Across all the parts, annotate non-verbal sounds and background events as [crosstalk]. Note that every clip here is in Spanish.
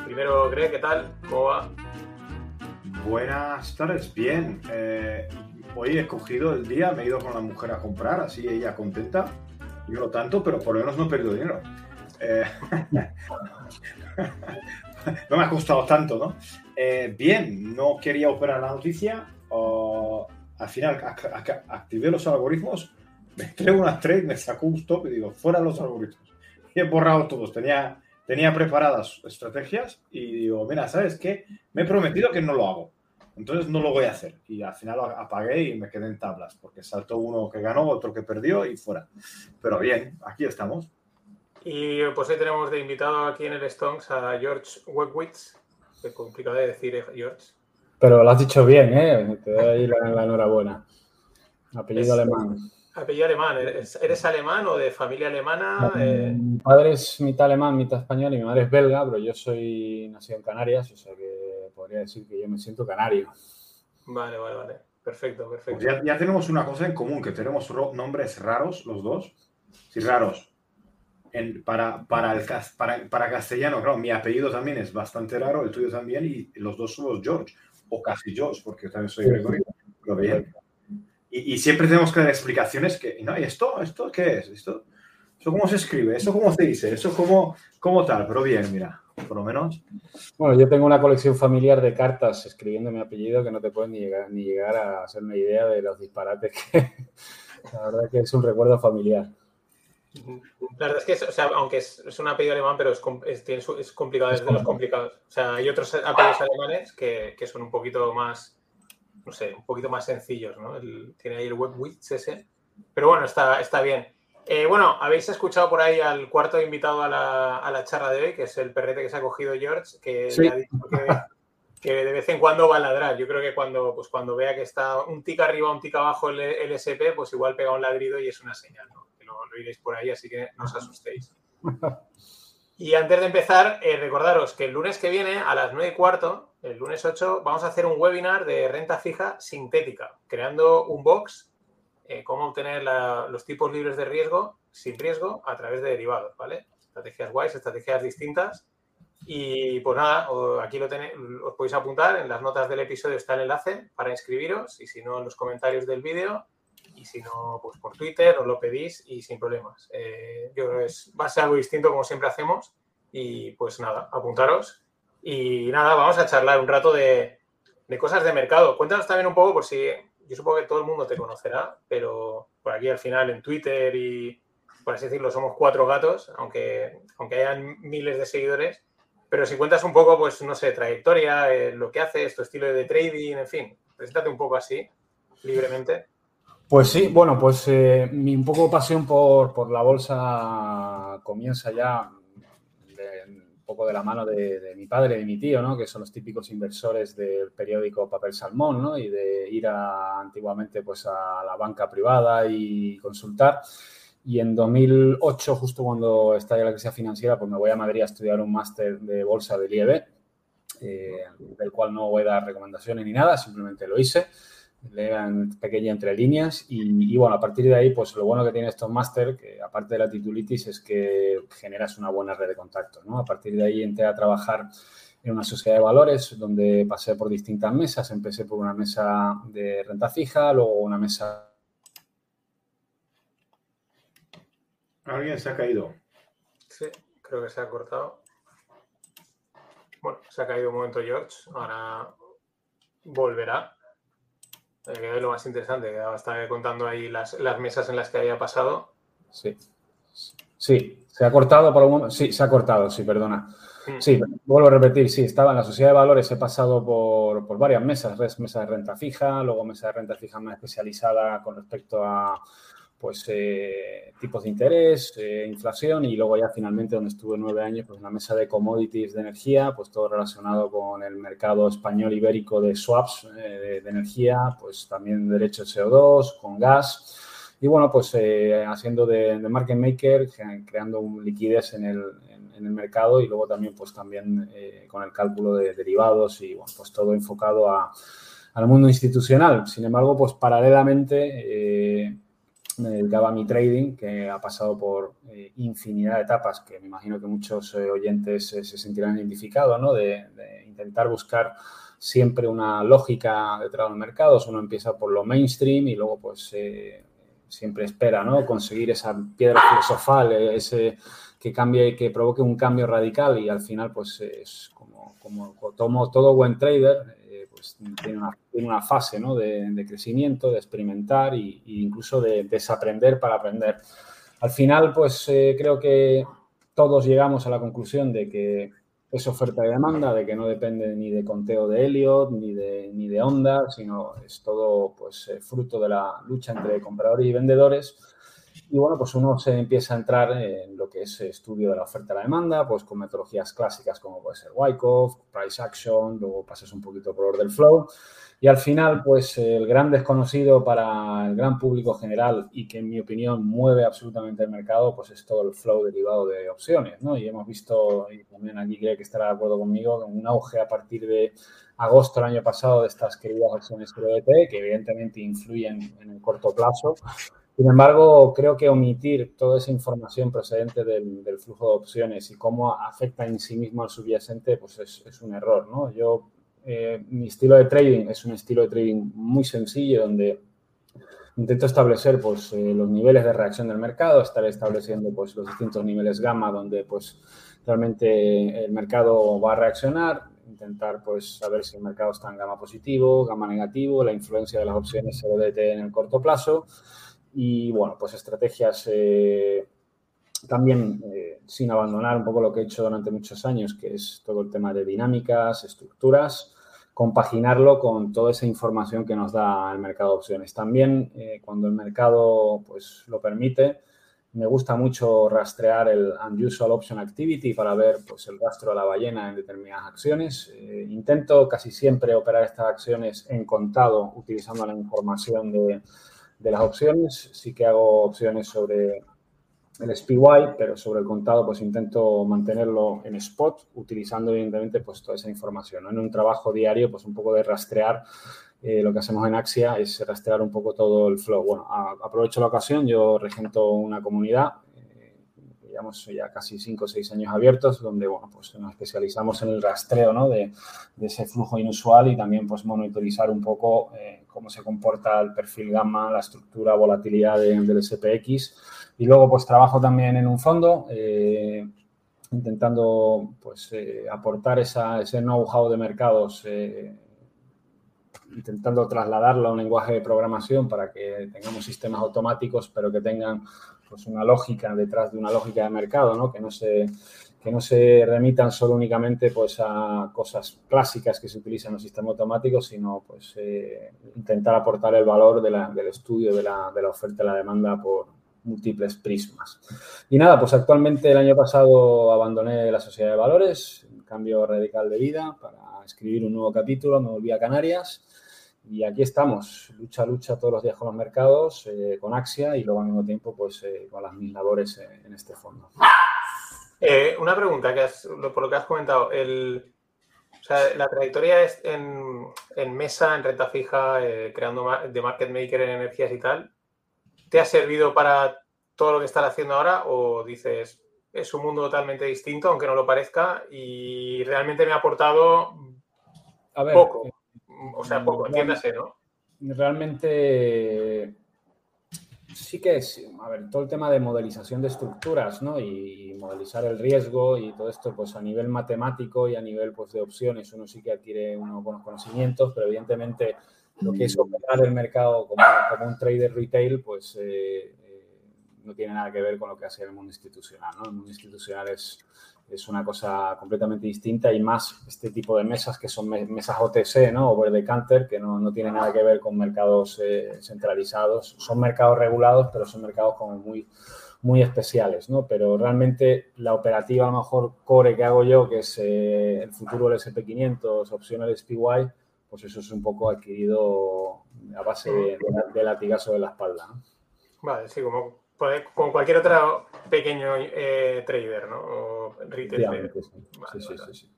Primero, Greg, ¿qué tal? ¿Cómo va? Buenas tardes, bien. Eh, hoy he cogido el día, me he ido con la mujer a comprar, así ella contenta. Yo no tanto, pero por lo menos no he perdido dinero. Eh, [laughs] no me ha costado tanto, ¿no? Eh, bien, no quería operar la noticia. al final activé los algoritmos, me traigo una trade, me sacó un stop y digo, fuera los algoritmos. He borrado todos. Tenía, tenía preparadas estrategias y digo, mira, ¿sabes qué? Me he prometido que no lo hago. Entonces no lo voy a hacer. Y al final lo apagué y me quedé en tablas, porque saltó uno que ganó, otro que perdió y fuera. Pero bien, aquí estamos. Y pues hoy tenemos de invitado aquí en el Stonks a George Webwitz. Qué complicado de decir, ¿eh, George. Pero lo has dicho bien, ¿eh? Te doy ahí la, enhorabuena. Apellido alemán. Apellido alemán. ¿Eres alemán o de familia alemana? Eh, mi padre es mitad alemán, mitad español y mi madre es belga, pero yo soy nacido en Canarias, o sea que podría decir que yo me siento canario. Vale, vale, vale. Perfecto, perfecto. Pues ya, tenemos una cosa en común, que tenemos nombres raros los dos. Sí, raros para, para, el, para, para, castellano, claro, mi apellido también es bastante raro, el tuyo también, y los dos somos George, o casi George, porque yo también soy Gregorio. Y, y, siempre tenemos que dar explicaciones que, no, ¿y esto? ¿Esto qué es? ¿Esto? ¿Eso cómo se escribe? ¿Eso cómo se dice? ¿Eso cómo, cómo tal? Pero bien, mira, por lo menos. Bueno, yo tengo una colección familiar de cartas escribiendo mi apellido que no te pueden ni llegar, ni llegar a hacer una idea de los disparates que... [laughs] La verdad que es un recuerdo familiar. La verdad es que, o sea, aunque es, un apellido alemán, pero es, es, complicado, es de los complicados. O sea, hay otros apellidos alemanes que, que, son un poquito más, no sé, un poquito más sencillos, ¿no? tiene ahí el Webwitz ese. Pero bueno, está, está bien. Eh, bueno, habéis escuchado por ahí al cuarto invitado a la, a la, charla de hoy, que es el perrete que se ha cogido George, que ha dicho que, que, de vez en cuando va a ladrar. Yo creo que cuando, pues cuando vea que está un tic arriba, un tic abajo el, el SP, pues igual pega un ladrido y es una señal, ¿no? lo, iréis por ahí, así que no os asustéis. [laughs] Y antes de empezar, eh, recordaros que el lunes que viene, a las 9 y cuarto, el lunes 8, vamos a hacer un webinar de renta fija sintética, creando un box, eh, cómo obtener los tipos libres de riesgo sin riesgo a través de derivados, ¿vale? Estrategias guays, estrategias distintas. Y pues nada, aquí lo tenéis, os podéis apuntar, en las notas del episodio está el enlace para inscribiros y si no, en los comentarios del vídeo y si no, pues por Twitter os lo pedís y sin problemas. Eh, yo creo que es, va a ser algo distinto como siempre hacemos y pues nada, apuntaros y nada, vamos a charlar un rato de, de cosas de mercado. Cuéntanos también un poco por si, yo supongo que todo el mundo te conocerá, pero por aquí al final en Twitter y por así decirlo somos cuatro gatos, aunque, aunque hayan miles de seguidores. Pero si cuentas un poco, pues no sé, trayectoria, eh, lo que haces, tu estilo de trading, en fin, preséntate un poco así, libremente. Pues sí, bueno, pues eh, mi un poco pasión por, la bolsa comienza ya de la mano de, mi padre de mi tío, ¿no? Que son los típicos inversores del periódico Papel Salmón, ¿no? Y de ir antiguamente pues a la banca privada y consultar. Y en 2008, justo cuando estalla la crisis financiera, pues me voy a Madrid a estudiar un máster de bolsa del IEB, eh, del cual no voy a dar recomendaciones ni nada, simplemente lo hice lean pequeña entre líneas y, bueno, a partir de ahí, pues lo bueno que tiene estos máster, que aparte de la titulitis, es que generas una buena red de contactos, ¿no? A partir de ahí entré a trabajar en una sociedad de valores donde pasé por distintas mesas, empecé por una mesa de renta fija, luego una mesa... Alguien se ha caído. Sí, creo que se ha cortado. Bueno, se ha caído un momento George, ahora volverá que es lo más interesante, que estaba contando ahí las, mesas en las que había pasado. Sí. Sí, se ha cortado por un momento. Sí, se ha cortado, sí, perdona. Hmm. Sí, vuelvo a repetir, sí, estaba en la sociedad de valores, he pasado por, por varias mesas, mesa de renta fija, luego mesa de renta fija más especializada con respecto a pues eh, tipos de interés, eh, inflación y luego ya finalmente donde estuve nueve años, pues en la mesa de commodities de energía, pues todo relacionado con el mercado español ibérico de swaps eh, de, energía, pues también derechos CO2, con gas y bueno, pues haciendo de, market maker, creando liquidez en el, en, el, mercado y luego también pues también con el cálculo de derivados y bueno, pues todo enfocado a, al mundo institucional. Sin embargo, pues paralelamente me dedicaba a mi trading, que ha pasado por eh, infinidad de etapas, que me imagino que muchos eh, oyentes se sentirán identificados, ¿no? De, intentar buscar siempre una lógica detrás del mercado. Uno empieza por lo mainstream y luego, pues, siempre espera, ¿no? Conseguir esa piedra filosofal, ese que cambie, que provoque un cambio radical y al final, pues, es como, como tomo todo buen trader, pues, tiene, una, fase de, crecimiento, de experimentar e, incluso de desaprender para aprender. Al final, pues eh, creo que todos llegamos a la conclusión de que es oferta y demanda, de que no depende ni de conteo de Elliot, ni de, ni de Onda, sino es todo pues, eh, fruto de la lucha entre compradores y vendedores y bueno, pues uno se empieza a entrar en lo que es estudio de la oferta y la demanda, pues con metodologías clásicas como puede ser Wyckoff, Price Action, luego pasas un poquito por Order Flow. Y al final, pues el gran desconocido para el gran público general y que en mi opinión mueve absolutamente el mercado, pues es todo el flow derivado de opciones, ¿no? Y hemos visto, y también aquí creo que estará de acuerdo conmigo, un auge a partir de agosto del año pasado de estas queridas opciones CRDT, que evidentemente influyen en el corto plazo, sin embargo, creo que omitir toda esa información procedente del, flujo de opciones y cómo afecta en sí mismo al subyacente, pues es, un error, ¿no? Yo, eh, mi estilo de trading es un estilo de trading muy sencillo donde intento establecer pues, eh, los niveles de reacción del mercado, estar estableciendo pues, los distintos niveles gamma donde pues, realmente el mercado va a reaccionar, intentar pues, saber si el mercado está en gamma positivo, gamma negativo, la influencia de las opciones CDT en el corto plazo y bueno, pues estrategias eh, también eh, sin abandonar un poco lo que he hecho durante muchos años, que es todo el tema de dinámicas, estructuras, compaginarlo con toda esa información que nos da el mercado de opciones. También eh, cuando el mercado pues lo permite, me gusta mucho rastrear el Unusual Option Activity para ver pues, el rastro de la ballena en determinadas acciones. intento casi siempre operar estas acciones en contado utilizando la información de, de las opciones. Sí que hago opciones sobre el SPY, pero sobre el contado pues intento mantenerlo en spot, utilizando evidentemente pues toda esa información. En un trabajo diario pues un poco de rastrear, eh, lo que hacemos en Axia es rastrear un poco todo el flow. Bueno, aprovecho la ocasión, yo regento una comunidad, eh, llevamos ya casi 5 o 6 años abiertos, donde bueno, pues nos especializamos en el rastreo ¿no? de, de, ese flujo inusual y también pues monitorizar un poco eh, cómo se comporta el perfil gamma, la estructura, volatilidad del SPX. Y luego, pues trabajo también en un fondo, eh, intentando pues, eh, aportar ese know-how de mercados, eh, intentando trasladarlo a un lenguaje de programación para que tengamos sistemas automáticos, pero que tengan pues, una lógica detrás de una lógica de mercado, ¿no? que no se que no se remitan solo únicamente pues, a cosas clásicas que se utilizan en los sistemas automáticos, sino pues, eh, intentar aportar el valor del estudio de la, de la oferta y la demanda por múltiples prismas. Y nada, pues actualmente el año pasado abandoné la sociedad de valores, un cambio radical de vida para escribir un nuevo capítulo, me volví a Canarias y aquí estamos, lucha, lucha todos los días con los mercados, eh, con Axia y luego al mismo tiempo pues eh, con las mis labores en este fondo. Eh, una pregunta que por lo que has comentado. El, la trayectoria es en, mesa, en renta fija, eh, creando de market maker en energías y tal. ¿Te ha servido para todo lo que estás haciendo ahora o dices es un mundo totalmente distinto, aunque no lo parezca, y realmente me ha aportado poco? Eh, o sea, poco, entiéndase, ¿no? Realmente sí que es, a ver, todo el tema de modelización de estructuras, ¿no? Y modelizar el riesgo y todo esto, pues a nivel matemático y a nivel pues, de opciones, uno sí que adquiere unos buenos conocimientos, pero evidentemente lo que es operar el mercado como, un trader retail, pues eh, eh, no tiene nada que ver con lo que hace el mundo institucional, ¿no? El mundo institucional es es una cosa completamente distinta y más este tipo de mesas que son mesas OTC, ¿no? Over the counter, que no, no tiene nada que ver con mercados eh, centralizados. Son mercados regulados, pero son mercados como muy, muy especiales, ¿no? Pero realmente la operativa, a lo mejor, core que hago yo, que es eh, el futuro del SP500, opción del SPY, pues eso es un poco adquirido a base de, latigazo de la espalda, Vale, sí, como como cualquier otro pequeño eh, trader, ¿no? O retail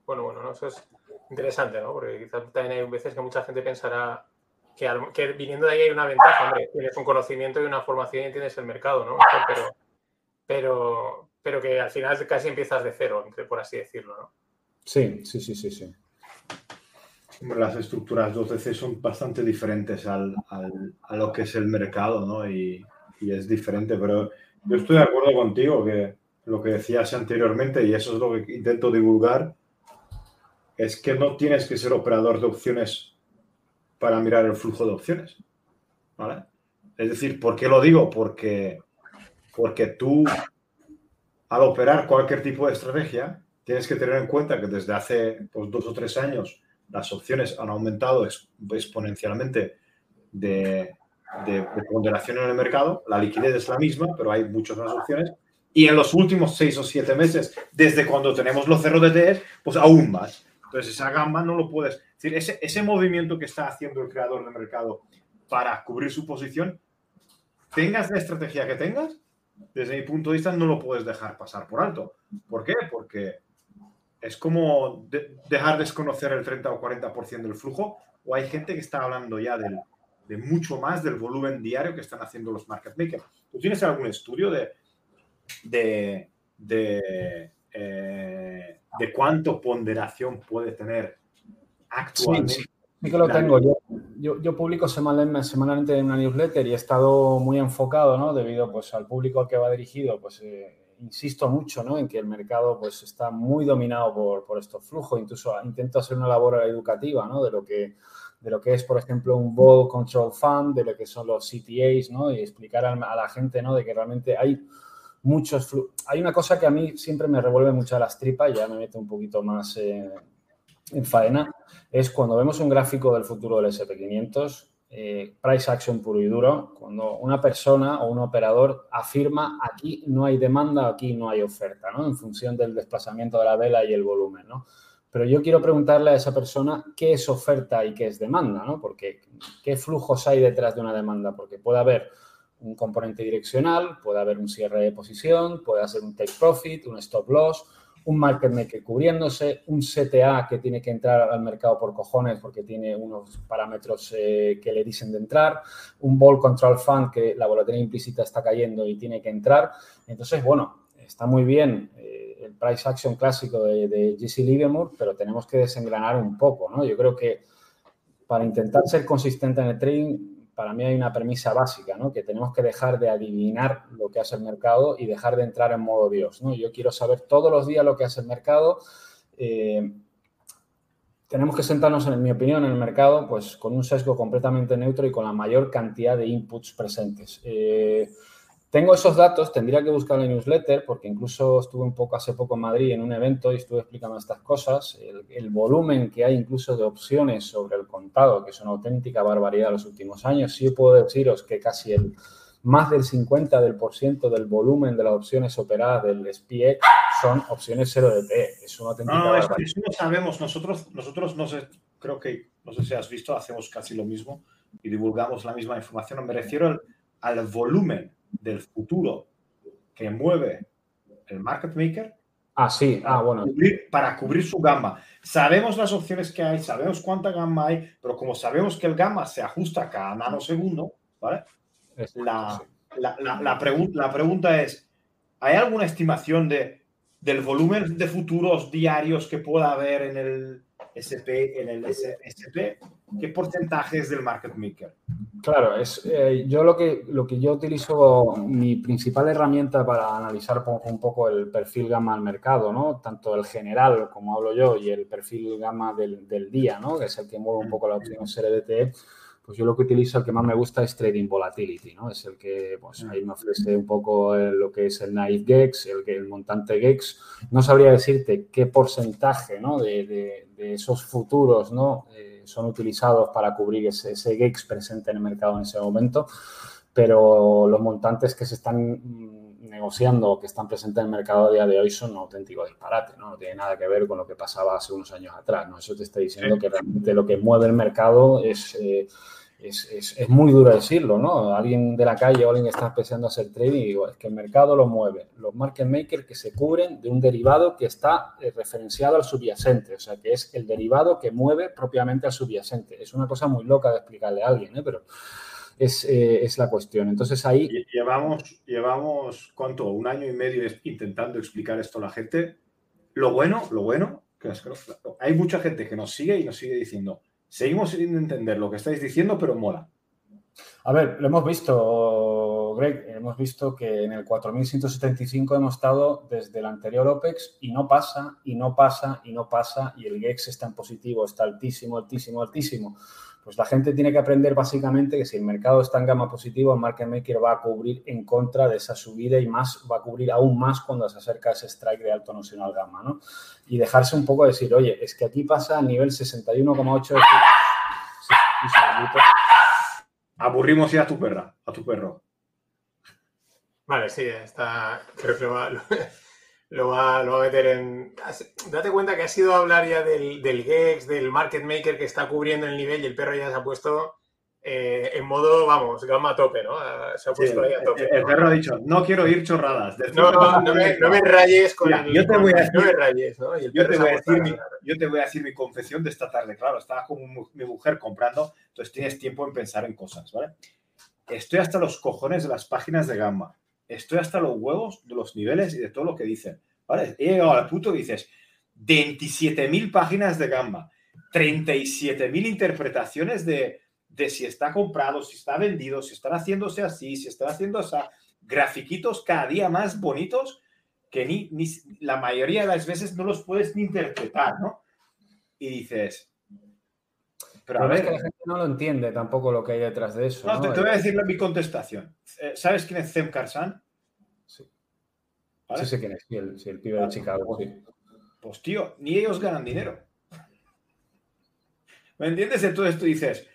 Bueno, bueno, eso es interesante, ¿no? Porque quizás también hay veces que mucha gente pensará que, viniendo de ahí hay una ventaja, hombre, tienes un conocimiento y una formación y tienes el mercado, ¿no? Pero, pero, pero que al final casi empiezas de cero, por así decirlo, ¿no? Sí, sí, sí, sí, sí. Las estructuras 2DC son bastante diferentes al, a lo que es el mercado, ¿no? Y, y, es diferente, pero yo estoy de acuerdo contigo que lo que decías anteriormente, y eso es lo que intento divulgar, es que no tienes que ser operador de opciones para mirar el flujo de opciones. ¿Vale? Es decir, ¿por qué lo digo? Porque, porque tú, al operar cualquier tipo de estrategia, tienes que tener en cuenta que desde hace pues, dos o tres años las opciones han aumentado exponencialmente de, de, ponderación en el mercado. La liquidez es la misma, pero hay muchas más opciones. Y en los últimos seis o siete meses, desde cuando tenemos los cerros de TS, pues aún más. Entonces, esa gama no lo puedes. decir, ese, ese movimiento que está haciendo el creador de mercado para cubrir su posición, tengas la estrategia que tengas, desde mi punto de vista, no lo puedes dejar pasar por alto. ¿Por qué? Porque es como dejar desconocer el 30 o 40% del flujo, o hay gente que está hablando ya del, de mucho más del volumen diario que están haciendo los market makers. ¿Tú tienes algún estudio de, de, de, eh, de cuánto ponderación puede tener actualmente? Sí, sí, que lo tengo. Yo, yo, publico semanalmente en una newsletter y he estado muy enfocado, ¿no? Debido pues, al público al que va dirigido, pues eh, insisto mucho ¿no? en que el mercado pues, está muy dominado por, por estos flujos. Incluso intento hacer una labor educativa ¿no? de, lo que, de lo que es, por ejemplo, un Vol Control Fund, de lo que son los CTAs, ¿no? y explicar a, la gente ¿no? de que realmente hay muchos. Hay una cosa que a mí siempre me revuelve mucho a las tripas, ya me mete un poquito más eh, en faena, es cuando vemos un gráfico del futuro del SP500 eh, price action puro y duro, cuando una persona o un operador afirma aquí no hay demanda, aquí no hay oferta, ¿no? En función del desplazamiento de la vela y el volumen, ¿no? Pero yo quiero preguntarle a esa persona qué es oferta y qué es demanda, ¿no? Porque qué flujos hay detrás de una demanda, porque puede haber un componente direccional, puede haber un cierre de posición, puede hacer un take profit, un stop loss, un market maker cubriéndose, un CTA que tiene que entrar al mercado por cojones porque tiene unos parámetros eh, que le dicen de entrar, un ball control fund que la volatilidad implícita está cayendo y tiene que entrar. Entonces, bueno, está muy bien eh, el price action clásico de, de GC Livermore, pero tenemos que desengranar un poco, ¿no? Yo creo que para intentar ser consistente en el trading para mí hay una premisa básica, ¿no? Que tenemos que dejar de adivinar lo que hace el mercado y dejar de entrar en modo Dios, ¿no? Yo quiero saber todos los días lo que hace el mercado. Eh, tenemos que sentarnos, en mi opinión, en el mercado, pues con un sesgo completamente neutro y con la mayor cantidad de inputs presentes. Eh, tengo esos datos, tendría que buscar la newsletter, porque incluso estuve un poco hace poco en Madrid en un evento y estuve explicando estas cosas. El, volumen que hay incluso de opciones sobre el contado, que es una auténtica barbaridad en los últimos años, sí puedo deciros que casi el más del 50% del, por ciento del volumen de las opciones operadas del SPX son opciones 0DT. Es una auténtica no, barbaridad. Eso no sabemos. Nosotros, nosotros no sé, creo que, no sé si has visto, hacemos casi lo mismo y divulgamos la misma información. Me refiero al, al volumen del futuro que mueve el market maker. Ah, sí, ah, bueno. para cubrir su gama. Sabemos las opciones que hay, sabemos cuánta gama hay, pero como sabemos que el gama se ajusta cada nanosegundo, ¿vale? La, la, la, la pregunta es, ¿hay alguna estimación de, del volumen de futuros diarios que pueda haber en el, SP, en el SP, ¿qué porcentaje es del market maker? Claro, es, eh, yo lo que, lo que yo utilizo, mi principal herramienta para analizar un poco el perfil gamma al mercado, ¿no? Tanto el general, como hablo yo, y el perfil gamma del, del día, ¿no? Que es el que mueve un poco la opción CRDT pues yo lo que utilizo, el que más me gusta es Trading Volatility, ¿no? Es el que, pues ahí me ofrece un poco lo que es el Naive GEX, el, el montante GEX. No sabría decirte qué porcentaje, ¿no? De, esos futuros, ¿no? Eh, son utilizados para cubrir ese, ese GEX presente en el mercado en ese momento, pero los montantes que se están mm, negociando que están presentes en el mercado a día de hoy son un auténtico disparate, ¿no? No tiene nada que ver con lo que pasaba hace unos años atrás, ¿no? Eso te está diciendo que realmente lo que mueve el mercado es... Eh, es, muy duro decirlo, ¿no? Alguien de la calle o alguien que está empezando a hacer trading digo, es que el mercado lo mueve. Los market makers que se cubren de un derivado que está eh, referenciado al subyacente, o sea, que es el derivado que mueve propiamente al subyacente. Es una cosa muy loca de explicarle a alguien, ¿eh? Pero es, eh, es la cuestión. Entonces ahí... Llevamos, llevamos, ¿cuánto? Un año y medio intentando explicar esto a la gente. Lo bueno, lo bueno, que hay mucha gente que nos sigue y nos sigue diciendo, seguimos sin entender lo que estáis diciendo, pero mola. A ver, lo hemos visto, Greg, hemos visto que en el 4175 hemos estado desde el anterior OPEX y no pasa, y no pasa, y no pasa, y el GEX está en positivo, está altísimo, altísimo, altísimo. Pues la gente tiene que aprender básicamente que si el mercado está en gama positivo, el market maker va a cubrir en contra de esa subida y más va a cubrir aún más cuando se acerca ese strike de alto nocional gamma, ¿no? Y dejarse un poco decir, oye, es que aquí pasa a nivel 61,8 Aburrimos ya a tu perra, a tu perro. Vale, sí, está. Creo que [laughs] va, lo va, a meter en... Date cuenta que ha sido hablar ya del, del GEX, del market maker que está cubriendo el nivel y el perro ya se ha puesto eh, en modo, vamos, gama a tope, ¿no? Se ha puesto ahí a tope. El, perro ha dicho, no quiero ir chorradas. No, no, no, me, rayes con el... Yo te voy a decir, no me rayes, ¿no? yo, te voy a decir mi, yo te voy a decir mi confesión de esta tarde. Claro, estaba con mi mujer comprando, entonces tienes tiempo en pensar en cosas, ¿vale? Estoy hasta los cojones de las páginas de gama estoy hasta los huevos de los niveles y de todo lo que dicen. ¿Vale? He llegado al punto que dices 27.000 páginas de gamba, 37.000 interpretaciones de, de, si está comprado, si está vendido, si están haciéndose así, si están haciendo así, grafiquitos cada día más bonitos que ni, la mayoría de las veces no los puedes ni interpretar, ¿no? Y dices, pero, a ver, es que la gente no lo entiende tampoco lo que hay detrás de eso. No, Te, voy a decir mi contestación. Eh, ¿Sabes quién es Zem Karsan? Sí. Sí sé quién es, sí, el, el pibe de Chicago. Pues, pues, tío, ni ellos ganan dinero. [laughs] ¿Me entiendes? Entonces tú dices,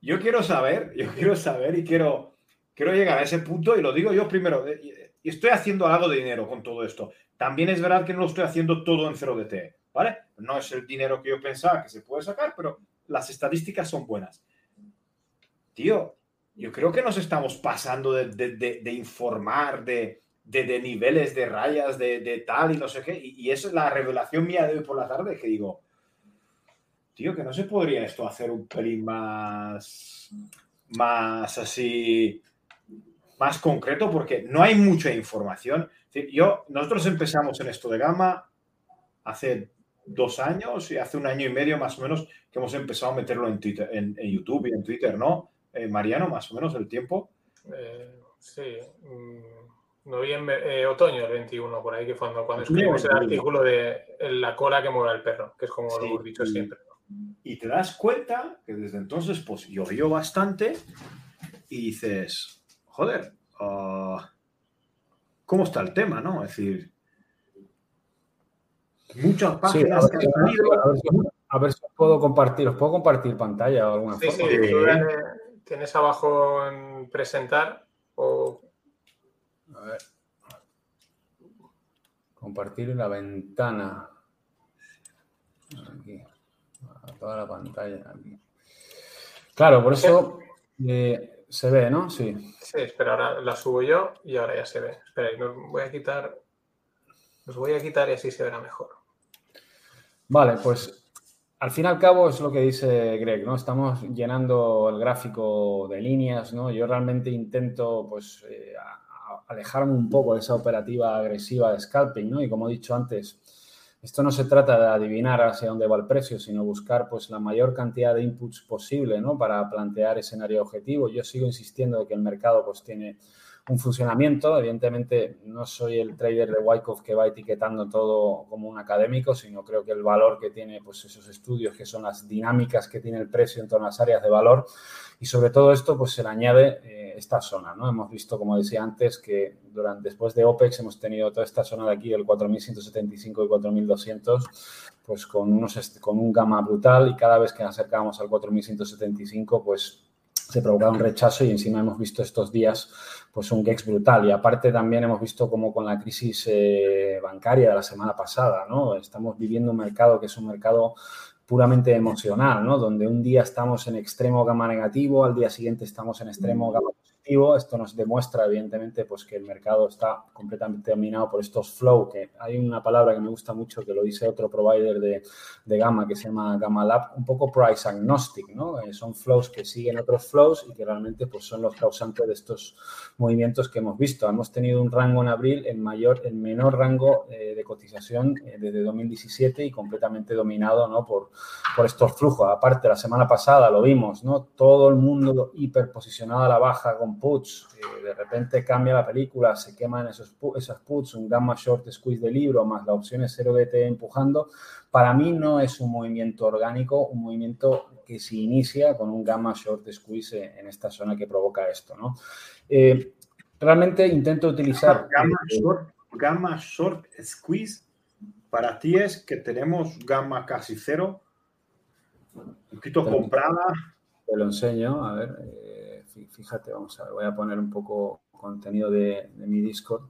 yo quiero saber, [laughs] yo quiero saber y quiero, quiero llegar a ese punto y lo digo yo primero. Eh, y estoy haciendo algo de dinero con todo esto. También es verdad que no lo estoy haciendo todo en 0DT, ¿vale? No es el dinero que yo pensaba que se puede sacar, pero las estadísticas son buenas. Tío, yo creo que nos estamos pasando de, informar, de, niveles, de rayas, de, tal y no sé qué. Y, es la revelación mía de hoy por la tarde, que digo, tío, que no se podría esto hacer un pelín más, más así, más concreto, porque no hay mucha información. Yo, nosotros empezamos en esto de gama hace dos años y hace un año y medio más o menos que hemos empezado a meterlo en, Twitter, en, YouTube y en Twitter, ¿no? Eh, Mariano, más o menos el tiempo. Eh, sí, mm, noviembre, eh, otoño del 21, por ahí que fue cuando, escribimos el artículo de la cola que mueve el perro, que es como lo hemos dicho siempre. Y te das cuenta que desde entonces pues llovió bastante y dices, joder, ah, ¿cómo está el tema, no? Es decir, muchas páginas a, ver, si puedo compartir, ¿os puedo compartir pantalla o alguna sí, forma? Sí, tienes abajo en presentar o... A ver. Compartir la ventana. Aquí. toda la pantalla. Aquí. Claro, por eso eh, se ve, ¿no? Sí. Sí, espera, ahora la subo yo y ahora ya se ve. Espera, voy a quitar. Los voy a quitar y así se verá mejor. Vale, pues al fin y al cabo es lo que dice Greg, ¿no? Estamos llenando el gráfico de líneas, ¿no? Yo realmente intento, pues, eh, alejarme un poco de esa operativa agresiva de scalping, ¿no? Y como he dicho antes, esto no se trata de adivinar hacia dónde va el precio, sino buscar, pues, la mayor cantidad de inputs posible, ¿no? Para plantear escenario objetivo. Yo sigo insistiendo de que el mercado, pues, tiene un funcionamiento. Evidentemente, no soy el trader de Wyckoff que va etiquetando todo como un académico, sino creo que el valor que tiene pues, esos estudios, que son las dinámicas que tiene el precio en todas las áreas de valor, y sobre todo esto, pues se le añade eh, esta zona, ¿no? Hemos visto, como decía antes, que durante, después de OPEX hemos tenido toda esta zona de aquí, del 4.175 y 4.200, pues con, unos, con un gamma brutal y cada vez que nos acercamos al 4.175, pues se provocaba un rechazo y encima hemos visto estos días pues un GEX brutal. Y aparte también hemos visto como con la crisis eh, bancaria de la semana pasada, ¿no? Estamos viviendo un mercado que es un mercado puramente emocional, ¿no? Donde un día estamos en extremo gamma negativo, al día siguiente estamos en extremo gamma Esto nos demuestra, evidentemente, pues que el mercado está completamente dominado por estos flow, que hay una palabra que me gusta mucho que lo dice otro provider de, de gamma que se llama Gamma Lab, un poco price agnostic, ¿no? Eh, son flows que siguen otros flows y que realmente pues, son los causantes de estos movimientos que hemos visto. Hemos tenido un rango en abril en mayor, en menor rango eh, de cotización eh, desde 2017 y completamente dominado, ¿no? Por, por estos flujos. Aparte, la semana pasada lo vimos, ¿no? Todo el mundo hiperposicionado a la baja con puts. Eh, de repente cambia la película, se queman esos, esas puts, un gamma short squeeze de libro más la opción es 0 DT empujando. Para mí no es un movimiento orgánico, un movimiento que se inicia con un gamma short squeeze en esta zona que provoca esto, ¿no? Eh, realmente intento utilizar... Gamma short, gamma short squeeze para ti es que tenemos gamma casi cero un poquito comprada. Te lo enseño, a ver, eh, fíjate, vamos a ver, voy a poner un poco contenido de, mi Discord.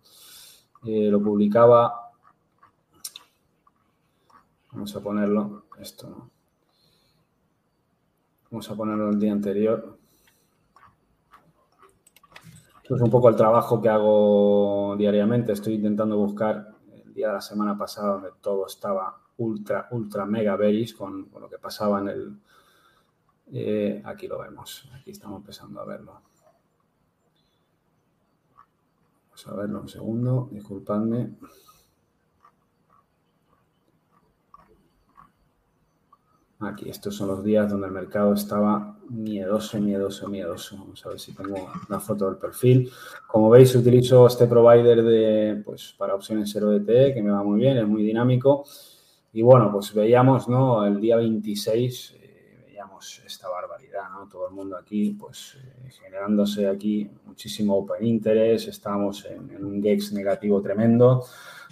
Eh, lo publicaba, vamos a ponerlo, esto no. Vamos a ponerlo el día anterior. Esto es un poco el trabajo que hago diariamente. Estoy intentando buscar el día de la semana pasada donde todo estaba ultra, ultra mega bearish con, con lo que pasaba en el... Eh, aquí lo vemos, aquí estamos empezando a verlo. Vamos a verlo un segundo, disculpadme. Aquí, estos son los días donde el mercado estaba miedoso, miedoso, miedoso. Vamos a ver si tengo una foto del perfil. Como veis, utilizo este provider de, pues, para opciones 0DT, que me va muy bien, es muy dinámico. Y bueno, pues veíamos, ¿no? El día 26 veíamos esta barbaridad, ¿no? Todo el mundo aquí, pues eh, generándose aquí muchísimo open interest, estábamos en, en un GEX negativo tremendo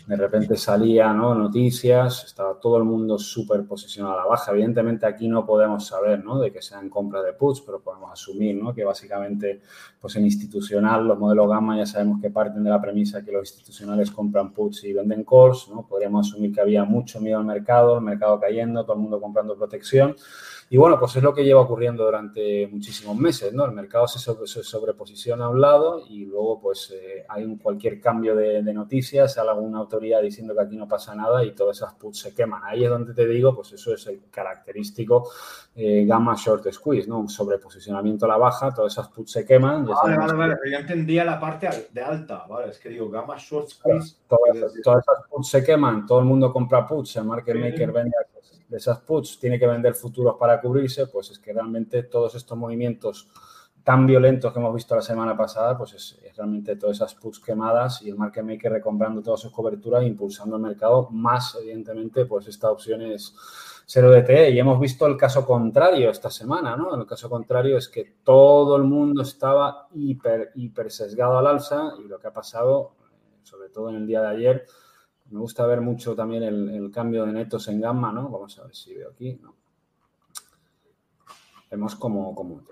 de repente salía ¿no? noticias, estaba todo el mundo súper posicionado a la baja. Evidentemente aquí no podemos saber ¿no? de que sean compra de puts, pero podemos asumir ¿no? que básicamente pues en institucional los modelos gamma ya sabemos que parten de la premisa que los institucionales compran puts y venden calls. ¿no? Podríamos asumir que había mucho miedo al mercado, el mercado cayendo, todo el mundo comprando protección. Y bueno, pues es lo que lleva ocurriendo durante muchísimos meses, ¿no? El mercado se, sobre, se sobreposiciona a un lado y luego pues eh, hay un, cualquier cambio de, de, noticias, sale alguna autoridad diciendo que aquí no pasa nada y todas esas puts se queman. Ahí es donde te digo, pues eso es el característico eh, gamma short squeeze, ¿no? Un sobreposicionamiento a la baja, todas esas puts se queman. Vale, vale, vale, pero yo entendía la parte de alta, ¿vale? Es que digo, gamma short squeeze. Todas, todas esas puts se queman, todo el mundo compra puts, el market maker vende de esas puts tiene que vender futuros para cubrirse, pues es que realmente todos estos movimientos tan violentos que hemos visto la semana pasada, pues es, realmente todas esas puts quemadas y el market maker recomprando todas sus coberturas impulsando el mercado, más evidentemente, pues esta opción es 0 DTE. Y hemos visto el caso contrario esta semana, ¿no? El caso contrario es que todo el mundo estaba hiper, hiper sesgado al alza y lo que ha pasado, sobre todo en el día de ayer, me gusta ver mucho también el, el, cambio de netos en gamma, ¿no? Vamos a ver si veo aquí. ¿no? Vemos como, como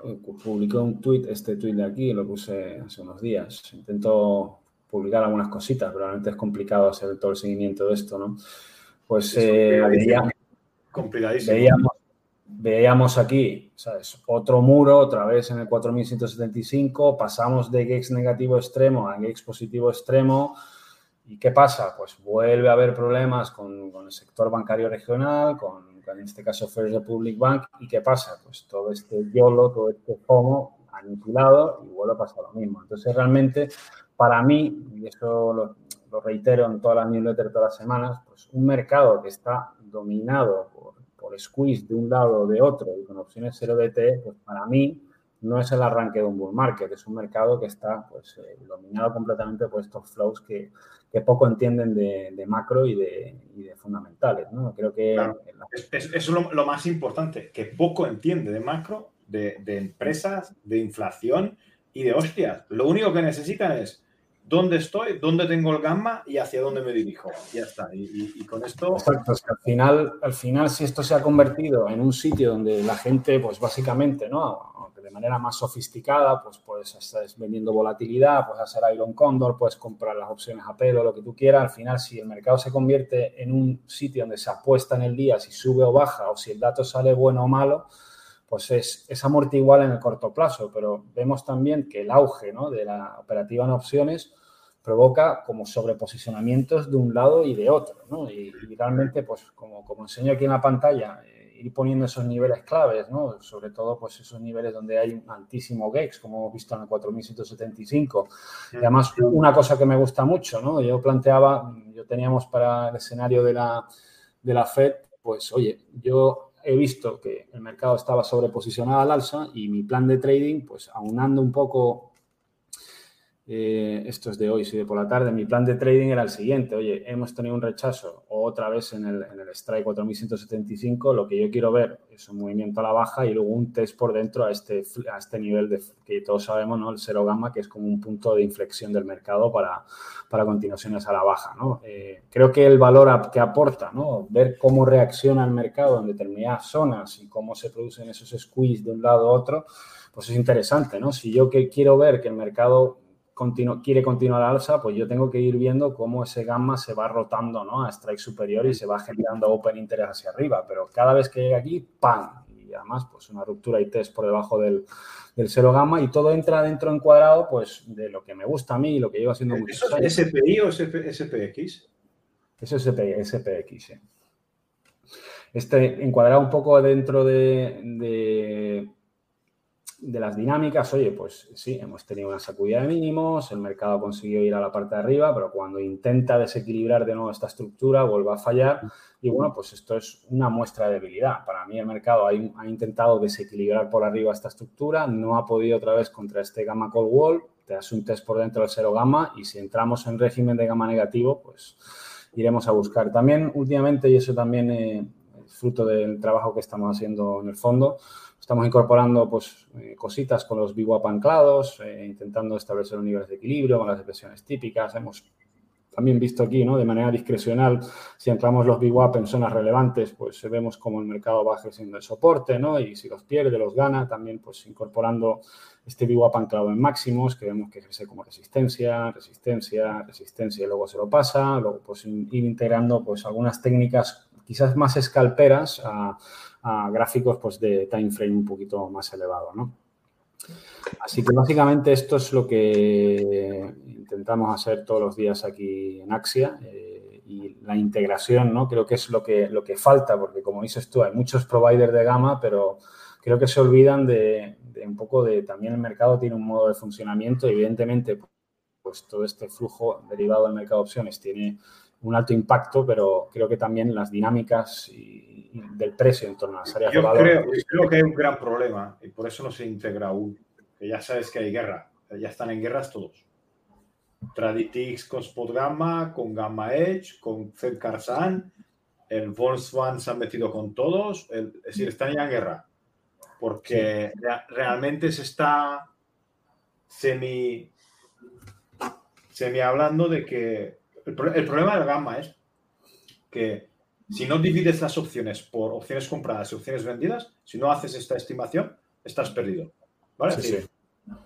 publicó un tweet, este tweet de aquí, lo puse hace unos días. Intento publicar algunas cositas, pero realmente es complicado hacer todo el seguimiento de esto, ¿no? Pues eh, veíamos, veíamos, veíamos, aquí, ¿sabes? Otro muro, otra vez en el 4175, pasamos de GEX negativo extremo a GEX positivo extremo, ¿Y qué pasa? Pues vuelve a haber problemas con, con el sector bancario regional, con, con, en este caso First Republic Bank. ¿Y qué pasa? Pues todo este YOLO, todo este FOMO aniquilado y vuelve a pasar lo mismo. Entonces, realmente, para mí, y eso lo, lo reitero en todas las newsletters todas las semanas, pues un mercado que está dominado por, por squeeze de un lado o de otro y con opciones 0 DT, pues para mí no es el arranque de un bull market, es un mercado que está pues, eh, dominado completamente por estos flows que, que poco entienden de, de macro y de, y de, fundamentales. ¿no? Creo que... Claro. Es, es, es lo, lo, más importante, que poco entiende de macro, de, de, empresas, de inflación y de hostias. Lo único que necesitan es dónde estoy, dónde tengo el gamma y hacia dónde me dirijo. Ya está. Y, con esto. Exacto, es que al final, al final, si esto se ha convertido en un sitio donde la gente, pues básicamente, ¿no? De manera más sofisticada, pues puedes estar vendiendo volatilidad, puedes hacer Iron Condor, puedes comprar las opciones a pelo, lo que tú quieras. Al final, si el mercado se convierte en un sitio donde se apuesta en el día, si sube o baja, o si el dato sale bueno o malo, pues es, es igual en el corto plazo, pero vemos también que el auge de la operativa en opciones provoca como sobreposicionamientos de un lado y de otro, ¿no? Y, realmente, pues como, como enseño aquí en la pantalla, ir poniendo esos niveles claves, ¿no? Sobre todo, pues esos niveles donde hay un altísimo GEX, como hemos visto en el 4175. Y además, una cosa que me gusta mucho, ¿no? Yo planteaba, yo teníamos para el escenario de la, de la FED, pues, oye, yo he visto que el mercado estaba sobreposicionado al alza y mi plan de trading, pues aunando un poco eh, esto es de hoy, sí, de por la tarde. Mi plan de trading era el siguiente. Oye, hemos tenido un rechazo otra vez en el, en el strike 4175. Lo que yo quiero ver es un movimiento a la baja y luego un test por dentro a este, a este nivel que todos sabemos, ¿no? El cero gamma, que es como un punto de inflexión del mercado para, para continuaciones a la baja, ¿no? Eh, creo que el valor que aporta, ¿no? Ver cómo reacciona el mercado en determinadas zonas y cómo se producen esos squeeze de un lado a otro, pues es interesante, ¿no? Si yo que quiero ver que el mercado quiere continuar al alza, pues yo tengo que ir viendo cómo ese gamma se va rotando ¿no? a strike superior y se va generando open interest hacia arriba. Pero cada vez que llega aquí, ¡pam! Y además, pues una ruptura y test por debajo del, del cero gamma y todo entra dentro encuadrado, pues de lo que me gusta a mí y lo que llevo haciendo muchos ¿Eso es SPI o SPX? Eso es SPX, sí. Este encuadrado un poco dentro de de las dinámicas, oye, pues sí, hemos tenido una sacudida de mínimos, el mercado ha conseguido ir a la parte de arriba, pero cuando intenta desequilibrar de nuevo esta estructura, vuelve a fallar. Y bueno, pues esto es una muestra de debilidad. Para mí el mercado ha, intentado desequilibrar por arriba esta estructura, no ha podido otra vez contra este gamma call wall, te hace un test por dentro del cero gamma y si entramos en régimen de gamma negativo, pues iremos a buscar. También últimamente, y eso también es fruto del trabajo que estamos haciendo en el fondo, Estamos incorporando pues, eh, cositas con los VWAP anclados, eh, intentando establecer un nivel de equilibrio con las expresiones típicas. Hemos también visto aquí, ¿no? De manera discrecional, si anclamos los VWAP en zonas relevantes, pues vemos cómo el mercado va creciendo el soporte, ¿no? Y si los pierde, los gana, también pues incorporando este VWAP anclado en máximos, que vemos que ejerce como resistencia, resistencia, resistencia y luego se lo pasa, luego pues ir integrando pues algunas técnicas quizás más escalperas a, a gráficos pues, de time frame un poquito más elevado. ¿no? Así que básicamente esto es lo que intentamos hacer todos los días aquí en Axia eh, y la integración, ¿no? Creo que es lo que, lo que falta, porque como dices tú, hay muchos providers de gama, pero creo que se olvidan de, de, un poco de también el mercado tiene un modo de funcionamiento, evidentemente pues todo este flujo derivado del mercado de opciones tiene un alto impacto, pero creo que también las dinámicas del precio en torno a las áreas de valor. Creo, yo creo que hay un gran problema y por eso no se integra aún. Que ya sabes que hay guerra, ya están en guerras todos. Traditix con Spot Gamma, con Gamma Edge, con Fed Karsan, el Volkswagen se han metido con todos, es decir, están ya en guerra. Porque realmente se está semi, semi hablando de que el, problema del gamma es que si no divides las opciones por opciones compradas y opciones vendidas, si no haces esta estimación, estás perdido. ¿Vale?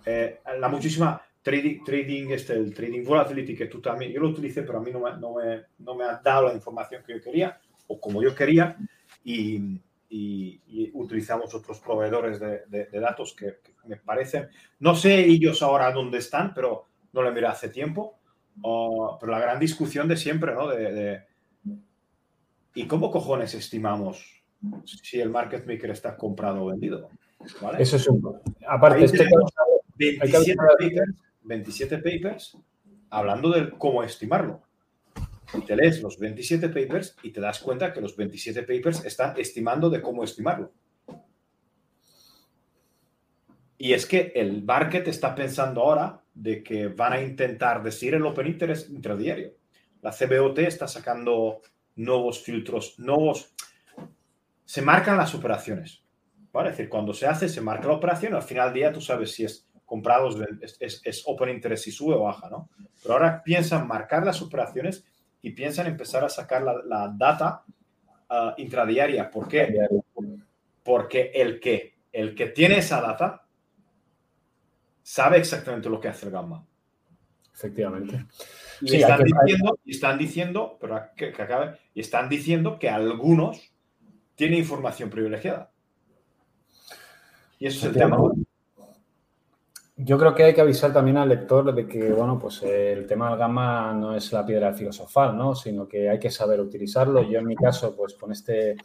Eh, la muchísima trading, trading, este, el trading volatility que tú también, yo lo utilicé, pero a mí no me, no me, no me ha dado la información que yo quería o como yo quería y, y, utilizamos otros proveedores de, de, datos que, que, me parecen, no sé ellos ahora dónde están, pero no lo miré hace tiempo pero la gran discusión de siempre, ¿no? De, ¿Y cómo cojones estimamos si el market maker está comprado o vendido? Eso es un... Aparte, este 27, papers, hablando de cómo estimarlo. Y te lees los 27 papers y te das cuenta que los 27 papers están estimando de cómo estimarlo. Y es que el market está pensando ahora de que van a intentar decir el Open Interest intradiario. La CBOT está sacando nuevos filtros, nuevos... Se marcan las operaciones. ¿vale? Es decir, cuando se hace, se marca la operación, al final del día tú sabes si es comprados, es, open interest si sube o baja, ¿no? Pero ahora piensan marcar las operaciones y piensan empezar a sacar la, data uh, intradiaria. ¿Por qué? Porque el que, el que tiene esa data sabe exactamente lo que hace el gamma. Efectivamente. Y, están, diciendo, y están diciendo, pero que, que acabe, y están diciendo que algunos tienen información privilegiada. Y eso es el tema. Yo creo que hay que avisar también al lector de que, bueno, pues el tema del gamma no es la piedra filosofal, ¿no? Sino que hay que saber utilizarlo. Yo en mi caso, pues con este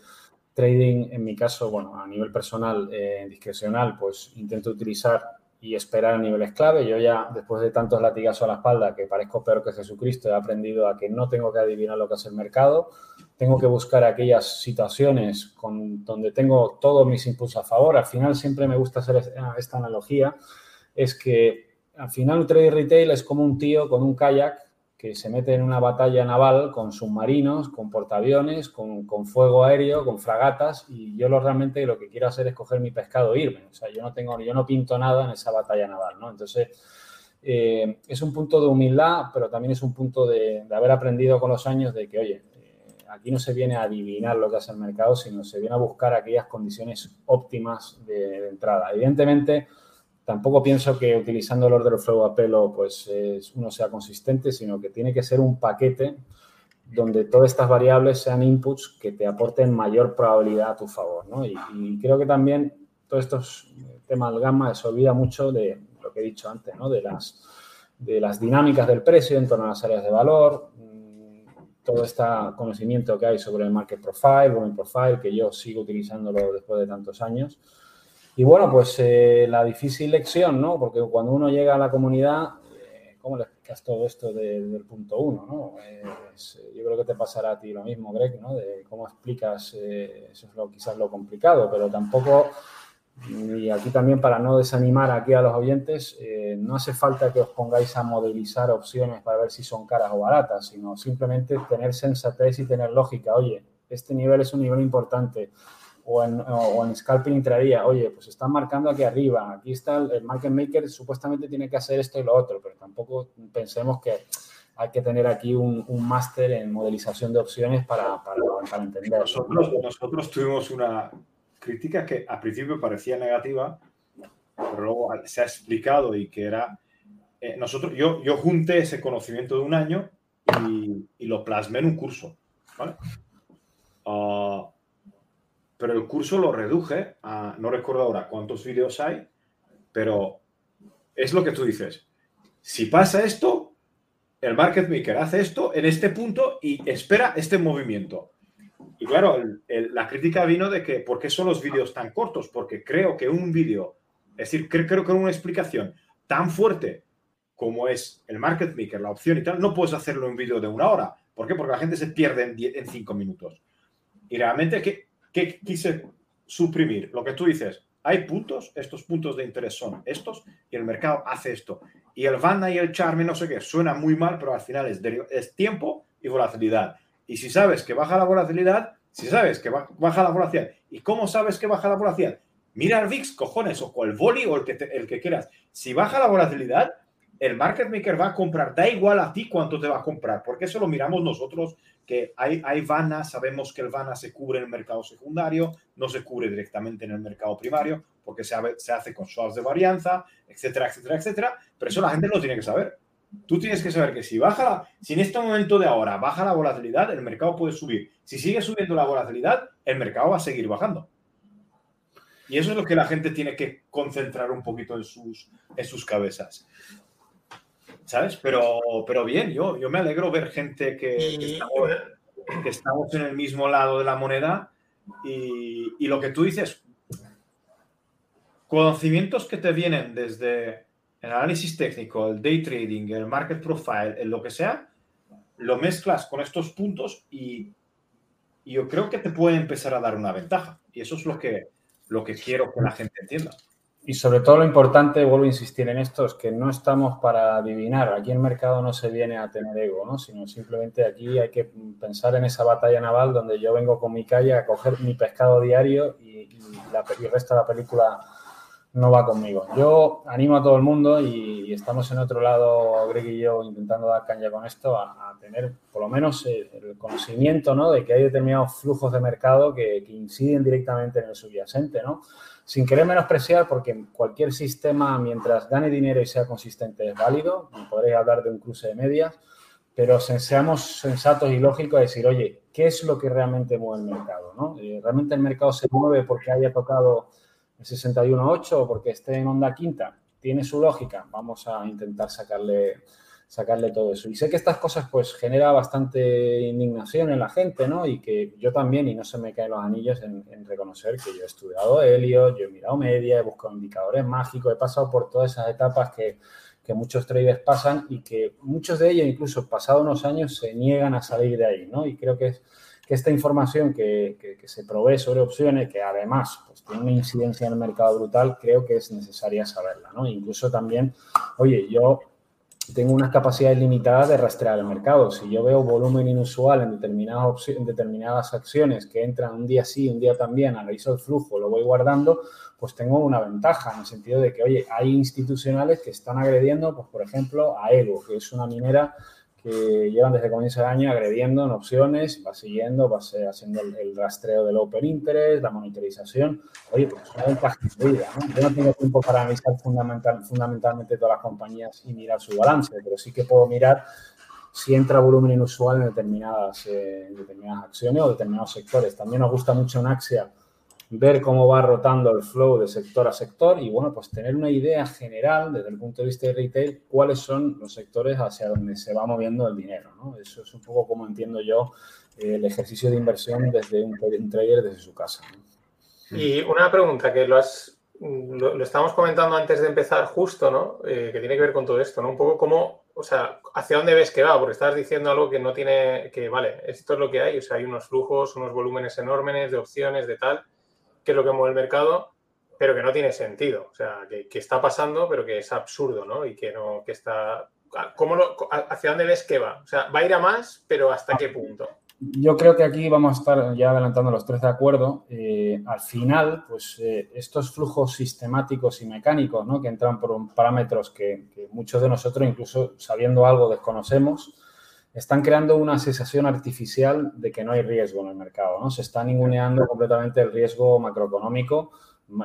trading, en mi caso, bueno, a nivel personal, eh, discrecional, pues intento utilizar y esperar a niveles clave. Yo ya, después de tantos latigazos a la espalda, que parezco peor que Jesucristo, he aprendido a que no tengo que adivinar lo que hace el mercado, tengo que buscar aquellas situaciones con, donde tengo todos mis impulsos a favor. Al final siempre me gusta hacer esta analogía, es que al final un trade retail es como un tío con un kayak que se mete en una batalla naval con submarinos, con portaaviones, con, fuego aéreo, con fragatas, y yo lo realmente lo que quiero hacer es coger mi pescado e irme. O sea, yo no tengo, yo no pinto nada en esa batalla naval, ¿no? Entonces, eh, es un punto de humildad, pero también es un punto de, haber aprendido con los años de que, oye, eh, aquí no se viene a adivinar lo que hace el mercado, sino se viene a buscar aquellas condiciones óptimas de entrada. Evidentemente, Tampoco pienso que utilizando el order flow a pelo pues uno sea consistente, sino que tiene que ser un paquete donde todas estas variables sean inputs que te aporten mayor probabilidad a tu favor. ¿no? Y, creo que también todos estos temas gamma se olvida mucho de lo que he dicho antes, ¿no? de, las, de las dinámicas del precio en torno a las áreas de valor, mm, todo este conocimiento que hay sobre el market profile, volume profile, que yo sigo utilizándolo después de tantos años. Y bueno, pues eh, la difícil lección, ¿no? Porque cuando uno llega a la comunidad, eh, ¿cómo le explicas todo esto del punto uno, ¿no? yo creo que te pasará a ti lo mismo, Greg, ¿no? De cómo explicas, eh, eso es lo, quizás lo complicado, pero tampoco, y aquí también para no desanimar aquí a los oyentes, no hace falta que os pongáis a modelizar opciones para ver si son caras o baratas, sino simplemente tener sensatez y tener lógica. Oye, este nivel es un nivel importante o en, o en scalping intradía, oye, pues están marcando aquí arriba, aquí está el, market maker, supuestamente tiene que hacer esto y lo otro, pero tampoco pensemos que hay que tener aquí un, un máster en modelización de opciones para, para, para entender. Nosotros, nosotros tuvimos una crítica que al principio parecía negativa, pero luego se ha explicado y que era... Eh, nosotros, yo, yo junté ese conocimiento de un año y, y lo plasmé en un curso, ¿vale? Uh, pero el curso lo reduje a, no recuerdo ahora cuántos vídeos hay, pero es lo que tú dices. Si pasa esto, el market maker hace esto en este punto y espera este movimiento. Y claro, la crítica vino de que, ¿por qué son los vídeos tan cortos? Porque creo que un vídeo, es decir, creo, creo que una explicación tan fuerte como es el market maker, la opción y tal, no puedes hacerlo en un vídeo de una hora. ¿Por qué? Porque la gente se pierde en, en cinco minutos. Y realmente que ¿Qué quise suprimir? Lo que tú dices, hay puntos, estos puntos de interés son estos, y el mercado hace esto. Y el Vanda y el Charme, no sé qué, suena muy mal, pero al final es, tiempo y volatilidad. Y si sabes que baja la volatilidad, si sabes que baja la volatilidad, ¿y cómo sabes que baja la volatilidad? Mira el VIX, cojones, o el Boli o el que, el que quieras. Si baja la volatilidad, el market maker va a comprar, da igual a ti cuánto te va a comprar, porque eso lo miramos nosotros, que hay, hay VANA, sabemos que el VANA se cubre en el mercado secundario, no se cubre directamente en el mercado primario, porque se, se hace con swaps de varianza, etcétera, etcétera, etcétera, pero eso la gente no tiene que saber. Tú tienes que saber que si baja, si en este momento de ahora baja la volatilidad, el mercado puede subir. Si sigue subiendo la volatilidad, el mercado va a seguir bajando. Y eso es lo que la gente tiene que concentrar un poquito en sus, en sus cabezas. ¿Sabes? Pero, pero bien, yo, yo me alegro ver gente que, estamos, en el mismo lado de la moneda y, y, lo que tú dices, conocimientos que te vienen desde el análisis técnico, el day trading, el market profile, el lo que sea, lo mezclas con estos puntos y, y yo creo que te puede empezar a dar una ventaja. Y eso es lo que, lo que quiero que la gente entienda. Y sobre todo lo importante, vuelvo a insistir en esto, es que no estamos para adivinar. Aquí el mercado no se viene a tener ego, ¿no? sino simplemente aquí hay que pensar en esa batalla naval donde yo vengo con mi calle a coger mi pescado diario y, el resto de la película no va conmigo. Yo animo a todo el mundo y, estamos en otro lado, Greg y yo, intentando dar caña con esto, a, tener por lo menos el, conocimiento ¿no? de que hay determinados flujos de mercado que, inciden directamente en el subyacente, ¿no? Sin querer menospreciar, porque cualquier sistema, mientras gane dinero y sea consistente, es válido. Podréis hablar de un cruce de medias, pero seamos sensatos y lógicos a decir, oye, ¿qué es lo que realmente mueve el mercado? ¿no? Eh, ¿Realmente el mercado se mueve porque haya tocado el 61.8 o porque esté en onda quinta, tiene su lógica. Vamos a intentar sacarle, sacarle todo eso. Y sé que estas cosas pues genera bastante indignación en la gente, ¿no? Y que yo también, y no se me caen los anillos en, reconocer que yo he estudiado helio, yo he mirado media, he buscado indicadores mágicos, he pasado por todas esas etapas que, que muchos traders pasan y que muchos de ellos, incluso pasado unos años, se niegan a salir de ahí, ¿no? Y creo que es que esta información que, se provee sobre opciones, que además pues, tiene una incidencia en el mercado brutal, creo que es necesaria saberla, ¿no? Incluso también, oye, yo tengo unas capacidades limitadas de rastrear el mercado. Si yo veo volumen inusual en determinadas, en determinadas acciones que entran un día sí, un día también, analizo el flujo, lo voy guardando, pues tengo una ventaja en el sentido de que, oye, hay institucionales que están agrediendo, pues por ejemplo, a Ego, que es una minera que llevan desde comienzo de año agrediendo en opciones, va siguiendo, va haciendo el, rastreo del Open Interest, la monitorización. Oye, pues es una ventaja vida, ¿no? Yo no tengo tiempo para analizar fundamental, fundamentalmente todas las compañías y mirar su balance, pero sí que puedo mirar si entra volumen inusual en determinadas, eh, determinadas acciones o determinados sectores. También nos gusta mucho en Axia ver cómo va rotando el flow de sector a sector y, bueno, pues tener una idea general desde el punto de vista de retail, cuáles son los sectores hacia donde se va moviendo el dinero, ¿no? Eso es un poco como entiendo yo eh, el ejercicio de inversión desde un, trader desde su casa. Y una pregunta que lo has, lo, estábamos comentando antes de empezar justo, ¿no? Eh, que tiene que ver con todo esto, ¿no? Un poco cómo, o sea, hacia dónde ves que va, porque estás diciendo algo que no tiene, que vale, esto es lo que hay, o sea, hay unos flujos, unos volúmenes enormes de opciones, de tal, que es lo que mueve el mercado, pero que no tiene sentido. O sea, que, está pasando, pero que es absurdo, ¿no? Y que no, que está. ¿cómo ¿Hacia dónde ves que va? O sea, va a ir a más, pero ¿hasta qué punto? Yo creo que aquí vamos a estar ya adelantando los tres de acuerdo. Eh, al final, pues eh, estos flujos sistemáticos y mecánicos, ¿no? Que entran por parámetros que muchos de nosotros, incluso sabiendo algo, desconocemos, están creando una sensación artificial de que no hay riesgo en el mercado, ¿no? Se está ninguneando completamente el riesgo macroeconómico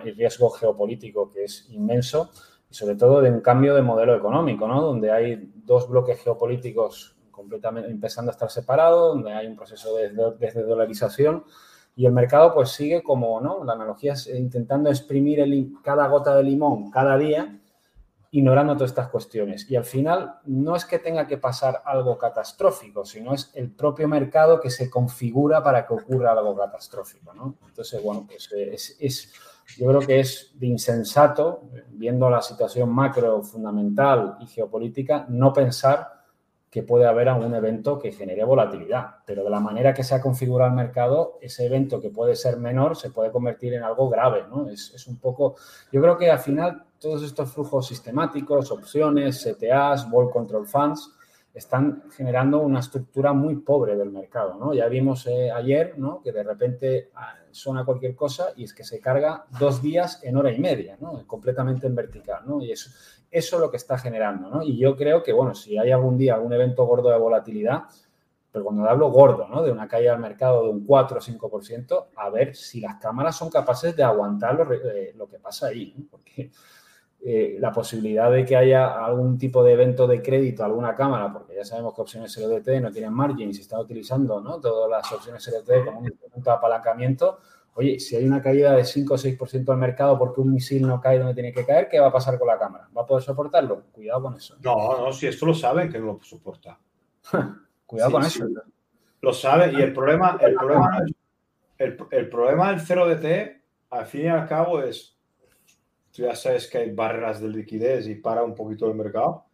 y riesgo geopolítico, que es inmenso, y sobre todo de un cambio de modelo económico, ¿no? Donde hay dos bloques geopolíticos completamente empezando a estar separados, donde hay un proceso de desdolarización y el mercado pues sigue como, ¿no? La analogía es intentando exprimir el, cada gota de limón cada día ignorando todas estas cuestiones. Y al final no es que tenga que pasar algo catastrófico, sino es el propio mercado que se configura para que ocurra algo catastrófico. ¿no? Entonces, bueno, pues eh, es, yo creo que es insensato, viendo la situación macro, fundamental y geopolítica, no pensar que puede haber algún evento que genere volatilidad. Pero de la manera que se ha configurado el mercado, ese evento que puede ser menor se puede convertir en algo grave. ¿no? Es un poco, yo creo que al final todos estos flujos sistemáticos, opciones, CTAs, Ball Control Funds, están generando una estructura muy pobre del mercado, ¿no? Ya vimos eh, ayer, ¿no? Que de repente ah, suena cualquier cosa y es que se carga dos días en hora y media, ¿no? Completamente en vertical, ¿no? Y eso, es lo que está generando, ¿no? Y yo creo que, bueno, si hay algún día algún evento gordo de volatilidad, pero cuando hablo gordo, ¿no? De una caída del mercado de un 4 o 5%, a ver si las cámaras son capaces de aguantar lo, eh, que pasa ahí, ¿no? Porque eh, la posibilidad de que haya algún tipo de evento de crédito, alguna cámara, porque ya sabemos que opciones LDT no tienen margin y se están utilizando ¿no? todas las opciones LDT como un instrumento de apalancamiento. Oye, si hay una caída de 5 o 6% del mercado porque un misil no cae donde tiene que caer, ¿qué va a pasar con la cámara? ¿Va a poder soportarlo? Cuidado con eso. No, no, si esto lo saben que no lo soporta. [laughs] Cuidado con eso. Lo sabe y el problema, el problema, el, el problema del 0DT, al fin y al cabo, es tú ya sabes que hay barreras de liquidez y para un poquito el mercado.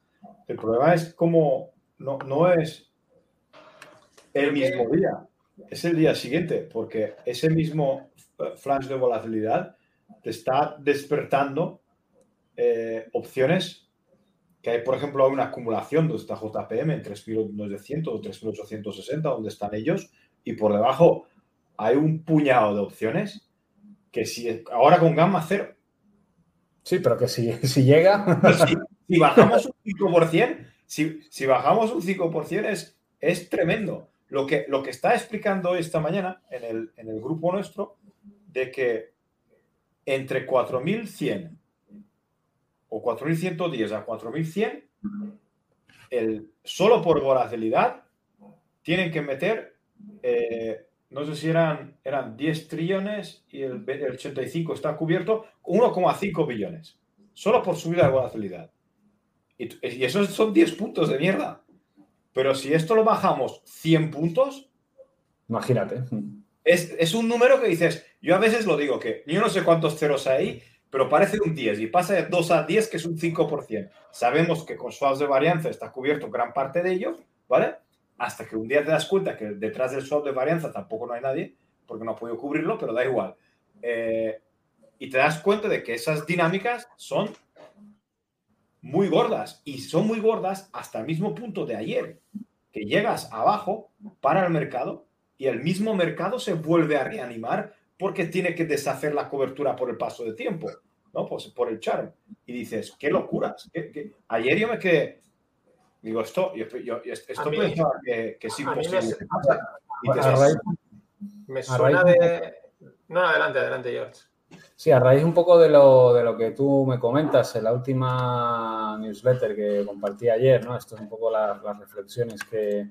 El problema es como no, no es el mismo día, es el día siguiente, porque ese mismo eh, flash de volatilidad te está despertando eh, opciones que hay, por ejemplo, una acumulación de esta JPM en 3.900 o 3.860, donde están ellos, y por debajo hay un puñado de opciones que si ahora con gamma cero, Sí, pero que si, [laughs] si llega. Si, bajamos un 5%, si, si bajamos un 5% es, es tremendo. Lo que, lo que está explicando esta mañana en el, en el grupo nuestro, de que entre 4100 o 4110 a 4100, el, solo por volatilidad, tienen que meter, eh, no sé si eran, eran 10 trillones y el, 85 está cubierto, 1,5 billones, solo por subida de volatilidad. Y, y esos son 10 puntos de mierda. Pero si esto lo bajamos 100 puntos. Imagínate. Es, un número que dices, yo a veces lo digo, que yo no sé cuántos ceros hay, pero parece un 10 y pasa de 2 a 10, que es un 5%. Sabemos que con swaps de varianza está cubierto gran parte de ellos, ¿vale? Hasta que un día te das cuenta que detrás del swap de varianza tampoco no hay nadie, porque no ha podido cubrirlo, pero da igual. Eh, y te das cuenta de que esas dinámicas son muy gordas y son muy gordas hasta el mismo punto de ayer, que llegas abajo para el mercado y el mismo mercado se vuelve a reanimar porque tiene que deshacer la cobertura por el paso de tiempo, ¿no? Pues por el charm. Y dices, qué locuras. Ayer yo me quedé, digo, esto, yo, esto pensaba que, que, es imposible. Me, suena de... No, adelante, adelante, George. Sí, a raíz un poco de lo, de lo que tú me comentas en la última newsletter que compartí ayer, ¿no? Esto es un poco las reflexiones que,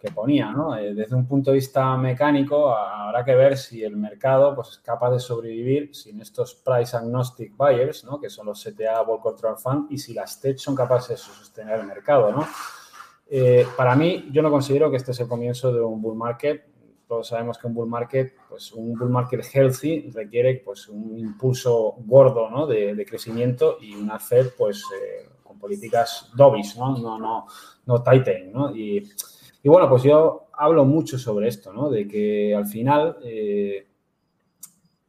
que ponía, ¿no? Eh, desde un punto de vista mecánico, habrá que ver si el mercado pues, es capaz de sobrevivir sin estos price agnostic buyers, ¿no? Que son los CTA Ball Control Fund y si las TED son capaces de sostener el mercado, ¿no? Eh, para mí, yo no considero que este es el comienzo de un bull market todos sabemos que un bull market, pues un bull market healthy requiere pues un impulso gordo ¿no? de, crecimiento y una Fed pues eh, con políticas dovish, ¿no? No, no, no tighten, ¿no? Y, y, bueno, pues yo hablo mucho sobre esto, ¿no? De que al final eh,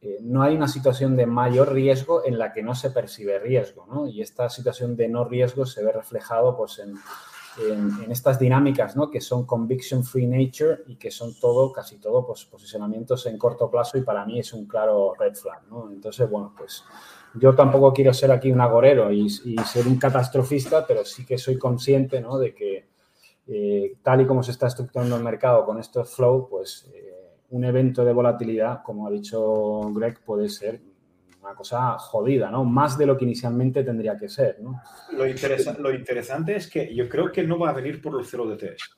eh, no hay una situación de mayor riesgo en la que no se percibe riesgo, ¿no? Y esta situación de no riesgo se ve reflejado pues en en, estas dinámicas, ¿no? Que son conviction free nature y que son todo, casi todo, pues posicionamientos en corto plazo y para mí es un claro red flag, ¿no? Entonces, bueno, pues yo tampoco quiero ser aquí un agorero y, ser un catastrofista, pero sí que soy consciente, ¿no? De que eh, tal y como se está estructurando el mercado con estos flow, pues eh, un evento de volatilidad, como ha dicho Greg, puede ser una cosa jodida, ¿no? Más de lo que inicialmente tendría que ser. Lo, interesante es que yo creo que no va a venir por los 0 DTs.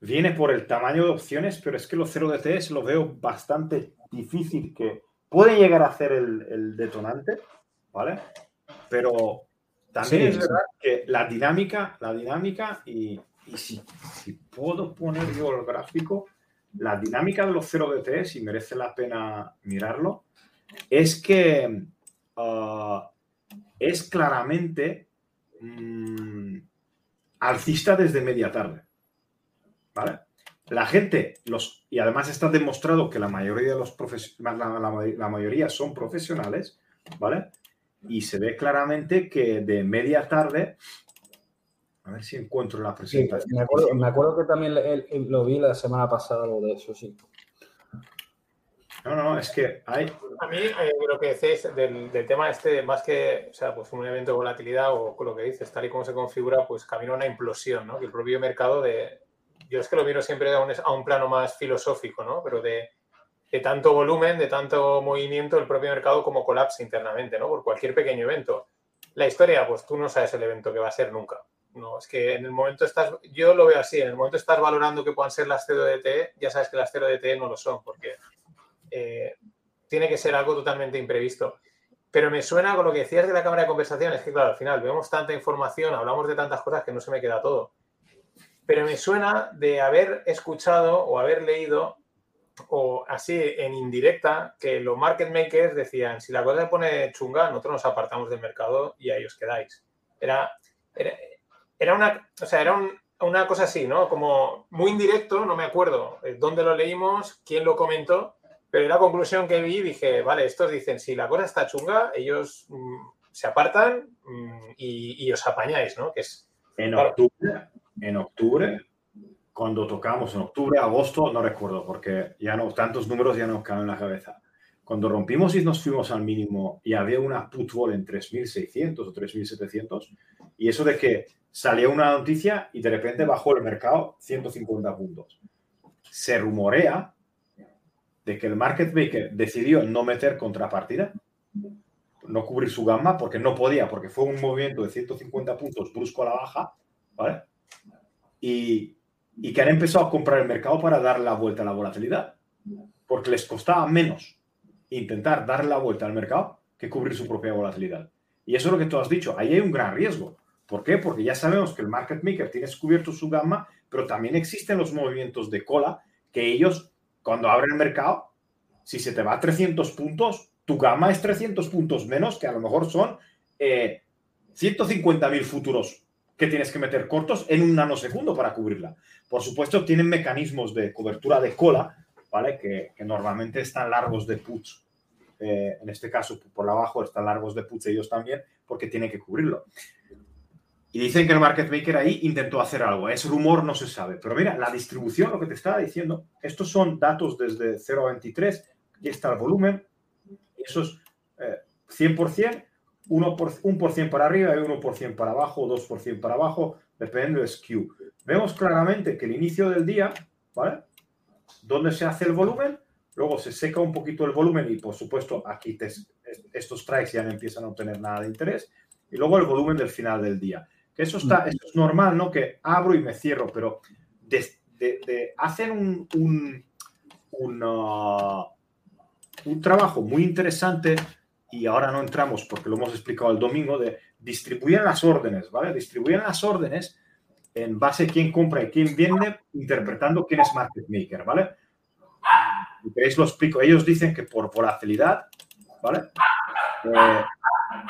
Viene por el tamaño de opciones, pero es que los 0 DTs lo veo bastante difícil que puede llegar a ser el, detonante, ¿vale? Pero también es verdad que la dinámica, la dinámica y, si, si, puedo poner yo el gráfico, la dinámica de los 0 DTs, y merece la pena mirarlo, es que ah, es claramente mm, alcista desde media tarde. ¿Vale? La gente, los, y además está demostrado que la mayoría de los la, mayoría son profesionales, ¿vale? Y se ve claramente que de media tarde, a ver si encuentro la presentación. me, acuerdo, que también lo vi la semana pasada, algo de eso, sí. No, no, es que hay. A mí eh, lo que decís del, tema este, más que, o sea, pues un evento de volatilidad o lo que dices, tal y como se configura, pues camina una implosión, ¿no? Que el propio mercado de. Yo es que lo miro siempre a un, a un plano más filosófico, ¿no? Pero de, de, tanto volumen, de tanto movimiento, el propio mercado como colapsa internamente, ¿no? Por cualquier pequeño evento. La historia, pues tú no sabes el evento que va a ser nunca. No, es que en el momento estás, yo lo veo así, en el momento estás valorando que puedan ser las CDT, ya sabes que las CDT no lo son, porque eh, tiene que ser algo totalmente imprevisto. Pero me suena con lo que decías de la cámara de conversación, es que claro, al final vemos tanta información, hablamos de tantas cosas que no se me queda todo. Pero me suena de haber escuchado o haber leído, o así en indirecta, que los market makers decían, si la cosa se pone chunga, nosotros nos apartamos del mercado y ahí os quedáis. Era, era, una, o sea, era una cosa así, ¿no? Como muy indirecto, no me acuerdo dónde lo leímos, quién lo comentó, pero la conclusión que vi, dije, vale, estos dicen, si la cosa está chunga, ellos mm, se apartan mm, y, os apañáis, ¿no? Que es, en octubre, en octubre, cuando tocamos en octubre, agosto, no recuerdo, porque ya no, tantos números ya no caen en la cabeza. Cuando rompimos y nos fuimos al mínimo y había una put vol en 3.600 o 3.700, y eso de que salió una noticia y de repente bajó el mercado 150 puntos. Se rumorea de que el market maker decidió no meter contrapartida, no cubrir su gama porque no podía, porque fue un movimiento de 150 puntos brusco a la baja, ¿vale? Y, y que han empezado a comprar el mercado para dar la vuelta a la volatilidad, porque les costaba menos intentar dar la vuelta al mercado que cubrir su propia volatilidad. Y eso es lo que tú has dicho, ahí hay un gran riesgo. ¿Por qué? Porque ya sabemos que el market maker tiene cubierto su gama, pero también existen los movimientos de cola que ellos, cuando abren el mercado, si se te va a 300 puntos, tu gama es 300 puntos menos, que a lo mejor son eh, 150.000 futuros que tienes que meter cortos en un nanosegundo para cubrirla. Por supuesto, tienen mecanismos de cobertura de cola, ¿vale? Que, normalmente están largos de puts. Eh, en este caso, por abajo están largos de puts ellos también, porque tienen que cubrirlo. Y dicen que el market maker ahí intentó hacer algo. Es rumor, no se sabe. Pero mira, la distribución, lo que te estaba diciendo, estos son datos desde 0 a 23. Aquí está el volumen. Eso es 100%, 1%, para arriba y 1% para abajo, o 2% para abajo, dependiendo del skew. Vemos claramente que el inicio del día, ¿vale? Donde se hace el volumen, luego se seca un poquito el volumen y, por supuesto, aquí estos strikes ya no empiezan a obtener nada de interés. Y luego el volumen del final del día. Que eso, está, eso es normal, ¿no? Que abro y me cierro, pero hacen un, un, uh, un, trabajo muy interesante y ahora no entramos porque lo hemos explicado el domingo, de distribuir las órdenes, ¿vale? Distribuir las órdenes en base a quién compra y quién vende, interpretando quién es market maker, ¿vale? Si queréis lo. Ellos dicen que por volatilidad, ¿vale? Eh,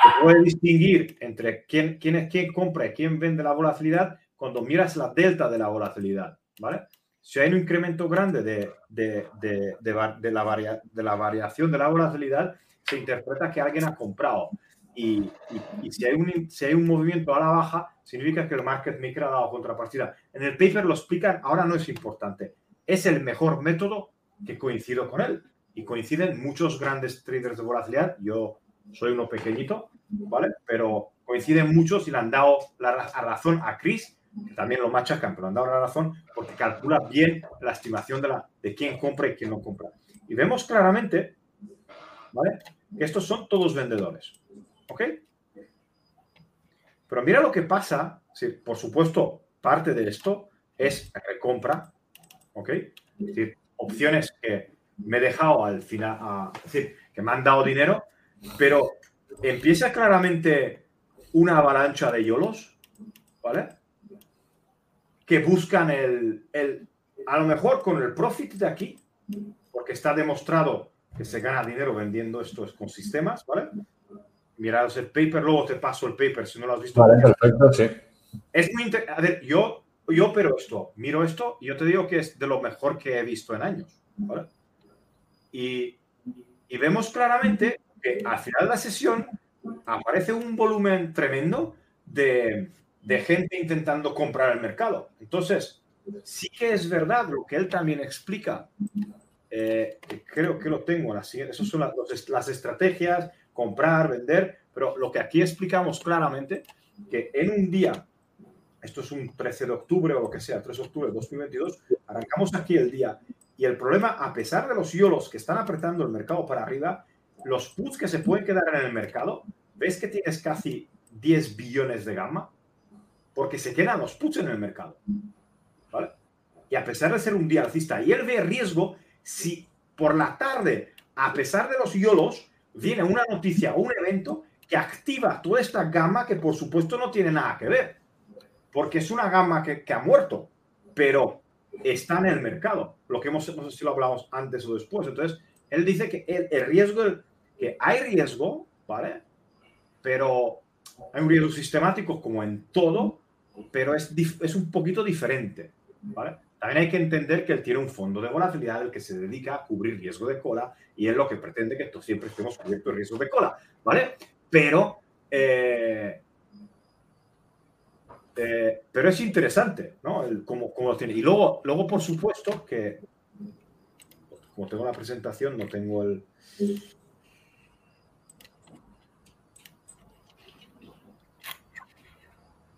se puede distinguir entre quién, quién, es, quién compra y quién vende la volatilidad cuando miras la delta de la volatilidad, ¿vale? Si hay un incremento grande de, de, de, de la, varia, de la variación de la volatilidad, se interpreta que alguien ha comprado. Y, si, hay un, si hay un movimiento a la baja, significa que el market maker ha dado contrapartida. En el paper lo explican, ahora no es importante. Es el mejor método que coincido con él. Y coinciden muchos grandes traders de volatilidad. Yo soy uno pequeñito, ¿vale? Pero coinciden muchos y le han dado la, razón a Chris, que también lo machacan, pero han dado la razón porque calcula bien la estimación de, la, de quién compra y quién no compra. Y vemos claramente, ¿vale? Estos son todos vendedores, ¿ok? Pero mira lo que pasa, si, por supuesto, parte de esto es recompra, ¿ok? Es decir, opciones que me he dejado al final, es decir, que me han dado dinero pero empieza claramente una avalancha de yolos, ¿vale? Que buscan el, el, a lo mejor con el profit de aquí, porque está demostrado que se gana dinero vendiendo estos con sistemas, ¿vale? Miraos el paper, luego te paso el paper si no lo has visto. Vale, perfecto, sí. Es muy A ver, yo, yo pero esto, miro esto y yo te digo que es de lo mejor que he visto en años, ¿vale? Y, y vemos claramente al final de la sesión aparece un volumen tremendo de, gente intentando comprar el mercado. Entonces, sí que es verdad lo que él también explica. Eh, creo que lo tengo las Esas son las, estrategias, comprar, vender, pero lo que aquí explicamos claramente, que en un día, esto es un 13 de octubre o lo que sea, 3 de octubre de 2022, arrancamos aquí el día y el problema, a pesar de los yolos que están apretando el mercado para arriba, los puts que se pueden quedar en el mercado, ¿ves que tienes casi 10 billones de gamma? Porque se quedan los puts en el mercado. ¿Vale? Y a pesar de ser un día alcista, y él ve riesgo si por la tarde, a pesar de los yolos, viene una noticia o un evento que activa toda esta gama que por supuesto no tiene nada que ver. Porque es una gama que, ha muerto, pero está en el mercado. Lo que hemos, no sé si lo hablamos antes o después. Entonces, él dice que el, riesgo, que hay riesgo, ¿vale? Pero hay un riesgo sistemático como en todo, pero es, es un poquito diferente, ¿vale? También hay que entender que él tiene un fondo de volatilidad el que se dedica a cubrir riesgo de cola y es lo que pretende que siempre estemos cubiertos de riesgo de cola, ¿vale? Pero, eh, eh, pero es interesante, ¿no? Lo tiene. Y luego, luego, por supuesto, que como tengo la presentación, no tengo el,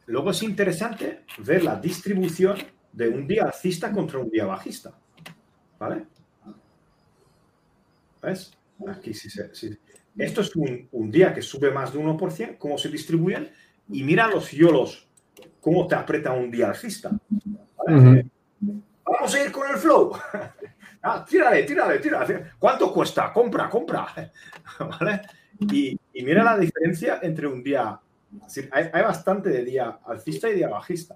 Luego es interesante ver la distribución de un día alcista contra un día bajista. ¿Vale? ¿Ves? Aquí sí, sí. Esto es un, día que sube más de 1%, cómo se distribuyen, y mira los yolos, cómo te aprieta un día alcista. Vamos a ir con el flow. [laughs] Ah, tírale, tírale, tírale. ¿Cuánto cuesta? Compra, compra. [laughs] ¿Vale? Y, mira la diferencia entre un día. hay, bastante de día alcista y día bajista.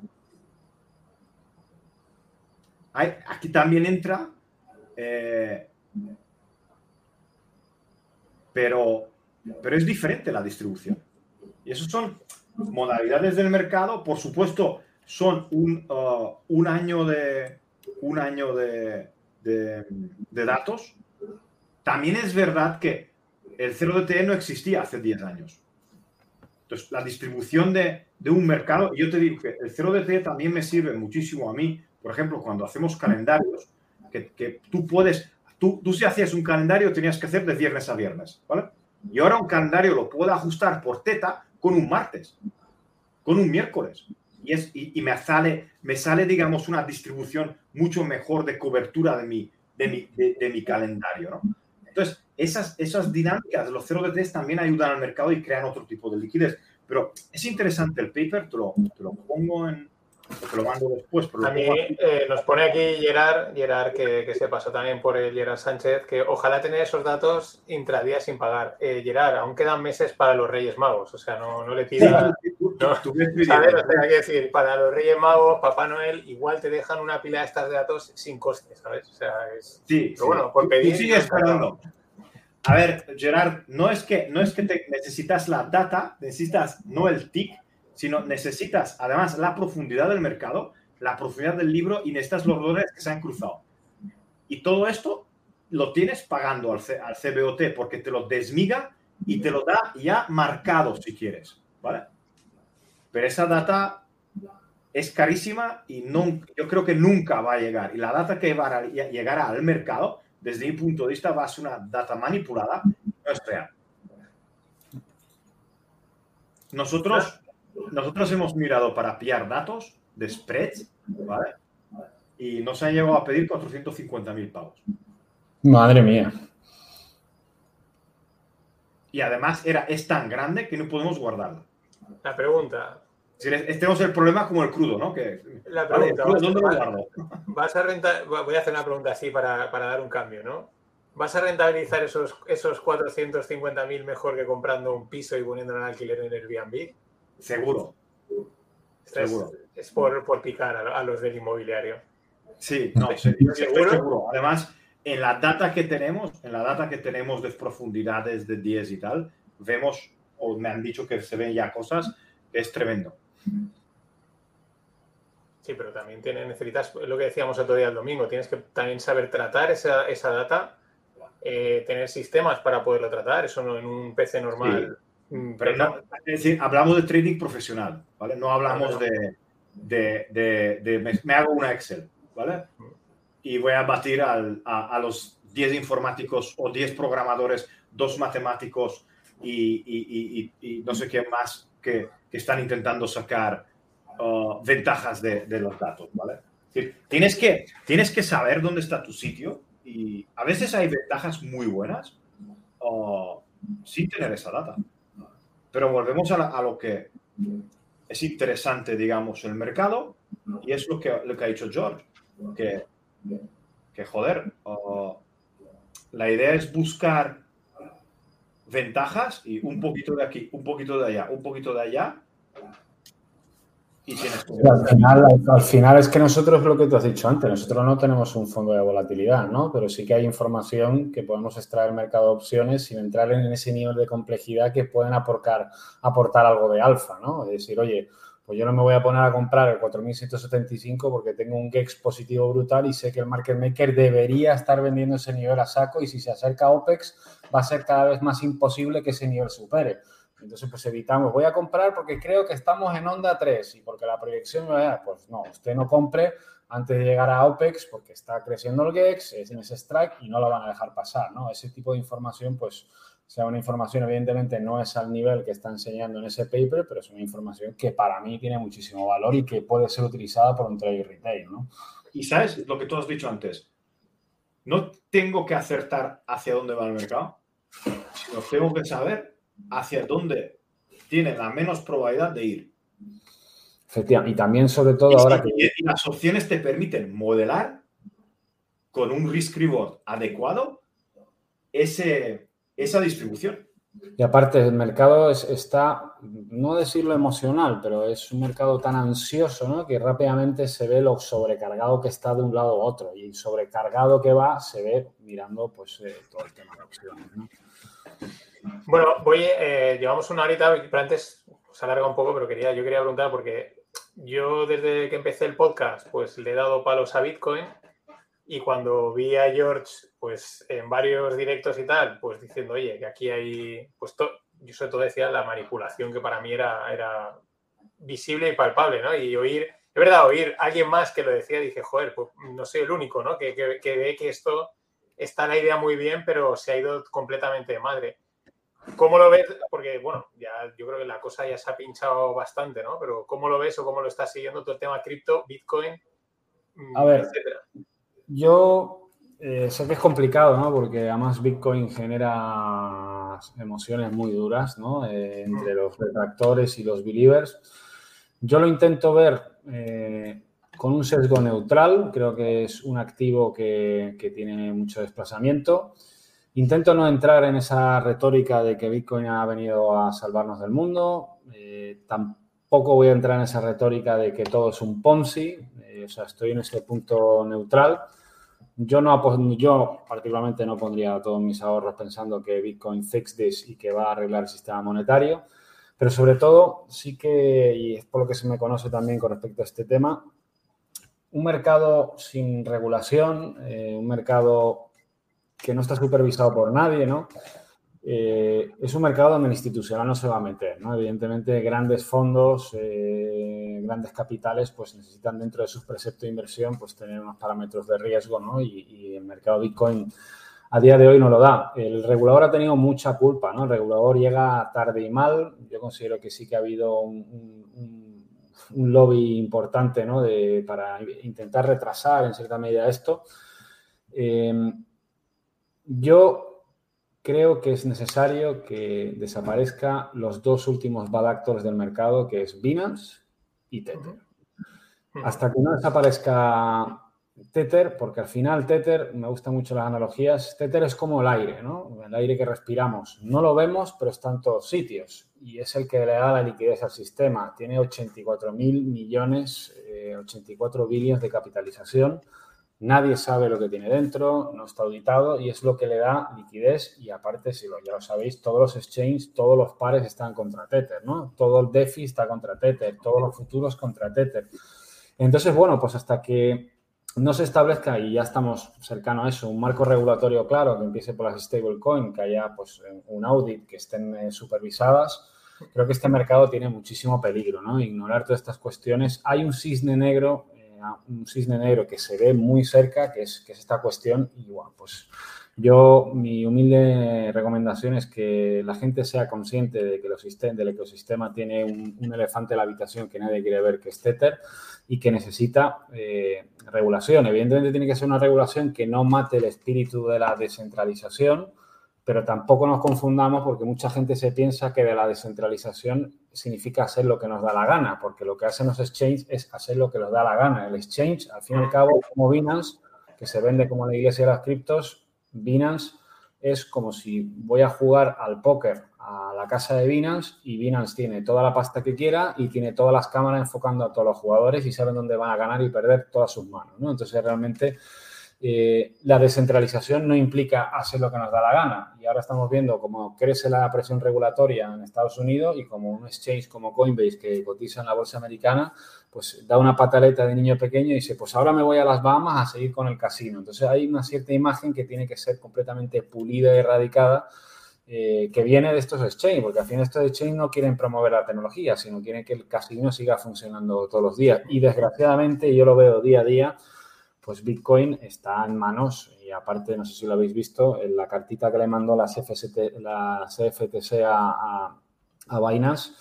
Aquí también entra. Eh, pero, pero es diferente la distribución. Y eso son modalidades del mercado. Por supuesto, son un, uh, un año de. Un año de, de, datos, también es verdad que el 0DTE no existía hace 10 años. Entonces, la distribución de, un mercado, yo te digo que el 0DTE también me sirve muchísimo a mí, por ejemplo, cuando hacemos calendarios, que, tú puedes, tú, si hacías un calendario tenías que hacer de viernes a viernes, ¿vale? Y ahora un calendario lo puedo ajustar por teta con un martes, con un miércoles y, es, y, me, sale, me sale, digamos, una distribución mucho mejor de cobertura de mi, de mi, de, mi calendario. ¿no? Entonces, esas, esas dinámicas de los 0 de 3 también ayudan al mercado y crean otro tipo de liquidez. Pero es interesante el paper, te lo, te lo pongo en, te lo mando después. a mí eh, nos pone aquí Gerard, Gerard que, que, se pasó también por el Gerard Sánchez, que ojalá tener esos datos intradía sin pagar. Eh, Gerard, aún quedan meses para los Reyes Magos, o sea, no, no le pidas... no, ¿sabes? O que decir, para los Reyes Magos, Papá Noel, igual te dejan una pila de estas de datos sin coste, ¿sabes? O sea, es... Sí, pero bueno, por pedir... Sigue esperando. A ver, Gerard, no es que, no es que te necesitas la data, necesitas no el TIC, sino necesitas además la profundidad del mercado, la profundidad del libro y necesitas los dólares que se han cruzado. Y todo esto lo tienes pagando al, al CBOT porque te lo desmiga y te lo da ya marcado si quieres, ¿vale? Pero esa data es carísima y no, yo creo que nunca va a llegar. Y la data que va a llegar al mercado, desde mi punto de vista, va a ser una data manipulada, no es real. Nosotros nosotros hemos mirado para pillar datos de spreads, ¿vale? Y nos han llegado a pedir 450 mil pavos. Madre mía. Y además era, es tan grande que no podemos guardarlo. La pregunta. Si este es el problema como el crudo, ¿no? Que, la pregunta. ¿Dónde lo guardo? Vas a rentar, voy a hacer una pregunta así para, para dar un cambio, ¿no? ¿Vas a rentabilizar esos, esos 450.000 mejor que comprando un piso y poniéndolo en alquiler en Airbnb? Seguro. seguro. Es, por, picar a, los del inmobiliario. Sí, no, ¿Seguro? Además, en la data que tenemos, en la data que tenemos de profundidades de 10 y tal, vemos, o me han dicho que se ven ya cosas, es tremendo. Sí, pero también tiene, necesitas, lo que decíamos otro día el domingo, tienes que también saber tratar esa, data, eh, tener sistemas para poderlo tratar, eso no en un PC normal. Pero no, es decir, hablamos de trading profesional, ¿vale? No hablamos de, de, me, hago una Excel, ¿vale? Y voy a batir a, los 10 informáticos o 10 programadores, dos matemáticos y, no sé qué más que, están intentando sacar uh, ventajas de, los datos, ¿vale? tienes, que, tienes que saber dónde está tu sitio y a veces hay ventajas muy buenas uh, sin tener esa data. Pero volvemos a, lo que es interesante, digamos, el mercado y es lo que, lo que ha dicho George, que, que joder, la idea es buscar ventajas y un poquito de aquí, un poquito de allá, un poquito de allá al, final, es que nosotros, lo que tú has dicho antes, nosotros no tenemos un fondo de volatilidad, ¿no? Pero sí que hay información que podemos extraer del mercado de opciones sin entrar en ese nivel de complejidad que pueden aportar, aportar algo de alfa, ¿no? Es decir, oye, pues yo no me voy a poner a comprar el 4175 porque tengo un GEX positivo brutal y sé que el market maker debería estar vendiendo ese nivel a saco y si se acerca a OPEX va a ser cada vez más imposible que ese nivel supere. Entonces, pues evitamos, voy a comprar porque creo que estamos en onda 3 y porque la proyección, pues no, usted no compre antes de llegar a OPEX porque está creciendo el GEX, es en ese strike y no lo van a dejar pasar, ¿no? Ese tipo de información, pues, sea una información, evidentemente no es al nivel que está enseñando en ese paper, pero es una información que para mí tiene muchísimo valor y que puede ser utilizada por un trade retail, ¿no? Y sabes lo que tú has dicho antes, no tengo que acertar hacia dónde va el mercado, sino tengo que saber hacia dónde tiene la menos probabilidad de ir. Efectivamente. Y también, sobre todo, ahora que. Y las opciones te permiten modelar con un risk reward adecuado ese, esa distribución. Y aparte, el mercado está, no decirlo emocional, pero es un mercado tan ansioso ¿no? que rápidamente se ve lo sobrecargado que está de un lado a otro. Y sobrecargado que va se ve mirando pues, eh, todo el tema de opciones. ¿no? Bueno, voy, eh, llevamos una horita, pero antes se alarga un poco, pero quería, yo quería preguntar porque yo desde que empecé el podcast, pues le he dado palos a Bitcoin y cuando vi a George, pues en varios directos y tal, pues diciendo, oye, que aquí hay, pues yo sobre todo decía la manipulación que para mí era, era visible y palpable, ¿no? Y oír, es verdad, oír a alguien más que lo decía, dije, joder, pues no soy el único, ¿no? Que, que, que ve que esto está la idea muy bien, pero se ha ido completamente de madre. ¿Cómo lo ves? Porque, bueno, ya yo creo que la cosa ya se ha pinchado bastante, ¿no? Pero ¿cómo lo ves o cómo lo estás siguiendo todo el tema cripto, Bitcoin, mm, a ver, Yo eh, sé que es complicado, ¿no? Porque además Bitcoin genera emociones muy duras, ¿no? Eh, entre los retractores y los believers. Yo lo intento ver eh, con un sesgo neutral. Creo que es un activo que, que tiene mucho desplazamiento. Intento no entrar en esa retórica de que Bitcoin ha venido a salvarnos del mundo. Eh, tampoco voy a entrar en esa retórica de que todo es un Ponzi. Eh, o sea, estoy en ese punto neutral. Yo, no, yo particularmente no pondría todos mis ahorros pensando que Bitcoin fix this y que va a arreglar el sistema monetario. Pero sobre todo, sí que, y es por lo que se me conoce también con respecto a este tema, un mercado sin regulación, eh, un mercado que no está supervisado por nadie, ¿no? Eh, es un mercado donde el institucional no se va a meter, ¿no? Evidentemente, grandes fondos, eh, grandes capitales, pues necesitan dentro de sus preceptos de inversión, pues tener unos parámetros de riesgo, ¿no? Y, el mercado Bitcoin a día de hoy no lo da. El regulador ha tenido mucha culpa, ¿no? El regulador llega tarde y mal. Yo considero que sí que ha habido un, lobby importante, ¿no? De, para intentar retrasar en cierta medida esto. Eh, yo creo que es necesario que desaparezca los dos últimos bad actors del mercado, que es Binance y Tether. Hasta que no desaparezca Tether, porque al final Tether, me gustan mucho las analogías, Tether es como el aire, ¿no? El aire que respiramos. No lo vemos, pero está en todos sitios y es el que le da la liquidez al sistema. Tiene 84 mil millones, 84 eh, billones de capitalización Nadie sabe lo que tiene dentro, no está auditado y es lo que le da liquidez y aparte, si lo, ya lo sabéis, todos los exchanges, todos los pares están contra Tether, ¿no? Todo el DeFi está contra Tether, todos los futuros contra Tether. Entonces, bueno, pues hasta que no se establezca, y ya estamos cercano a eso, un marco regulatorio claro que empiece por las stablecoin, que haya pues un audit, que estén eh, supervisadas, creo que este mercado tiene muchísimo peligro, ¿no? Ignorar todas estas cuestiones. Hay un cisne negro un cisne negro que se ve muy cerca, que es, que es esta cuestión. Y bueno, pues yo, mi humilde recomendación es que la gente sea consciente de que el ecosistema tiene un, elefante en la habitación que nadie quiere ver, que es Tether, y que necesita eh, regulación. Evidentemente tiene que ser una regulación que no mate el espíritu de la descentralización, pero tampoco nos confundamos porque mucha gente se piensa que de la descentralización significa hacer lo que nos da la gana, porque lo que hacen los exchanges es hacer lo que nos da la gana. El exchange, al fin y al cabo, como Binance, que se vende como la iglesia de las criptos, Binance es como si voy a jugar al póker a la casa de Binance y Binance tiene toda la pasta que quiera y tiene todas las cámaras enfocando a todos los jugadores y saben dónde van a ganar y perder todas sus manos. ¿no? Entonces, realmente eh, la descentralización no implica hacer lo que nos da la gana. Y ahora estamos viendo cómo crece la presión regulatoria en Estados Unidos y como un exchange como Coinbase que cotiza en la bolsa americana, pues da una pataleta de niño pequeño y dice, pues ahora me voy a las Bahamas a seguir con el casino. Entonces hay una cierta imagen que tiene que ser completamente pulida y erradicada eh, que viene de estos exchange, porque al final estos exchange no quieren promover la tecnología, sino quieren que el casino siga funcionando todos los días. Y desgraciadamente, yo lo veo día a día, pues Bitcoin está en manos, y aparte, no sé si lo habéis visto, en la cartita que le mandó la, CFST, la CFTC a, a, Binance,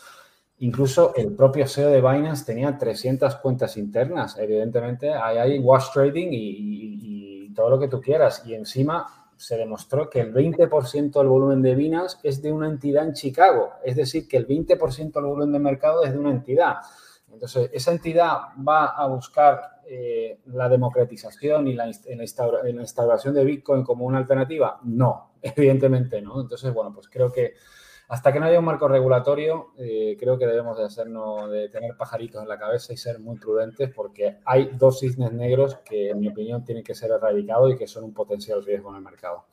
incluso el propio CEO de Binance tenía 300 cuentas internas. Evidentemente, hay, hay wash trading y todo lo que tú quieras. Y encima se demostró que el 20% del volumen de Binance es de una entidad en Chicago. Es decir, que el 20% del volumen de mercado es de una entidad. Entonces, esa entidad va a buscar eh, la democratización y la, instauración de Bitcoin como una alternativa. No, [laughs] evidentemente no. Entonces, bueno, pues creo que hasta que no haya un marco regulatorio, eh, creo que debemos de hacernos, de tener pajaritos en la cabeza y ser muy prudentes porque hay dos cisnes negros que, en mi opinión, tienen que ser erradicados y que son un potencial riesgo en el mercado.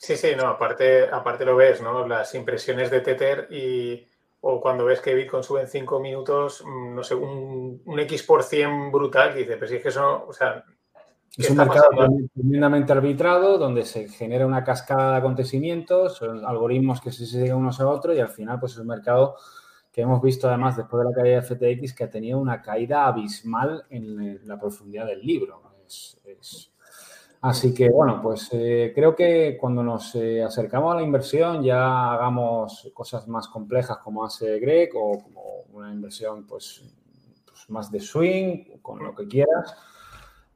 Sí, sí, no, aparte, aparte lo ves, ¿no? Las impresiones de Tether y o cuando ves que Bitcoin sube en cinco minutos, mm, no sé, un, un X por cien brutal, que dice, pero si es que eso, o sea, es un mercado tremendamente arbitrado donde se genera una cascada de acontecimientos, son algoritmos que se siguen unos a otros y al final pues es un mercado que hemos visto además después de la caída de FTX que ha tenido una caída abismal en la profundidad del libro. Así que bueno, pues eh, creo que cuando nos eh, acercamos a la inversión ya hagamos cosas más complejas como hace Greg o como una inversión pues, pues más de swing, con lo que quieras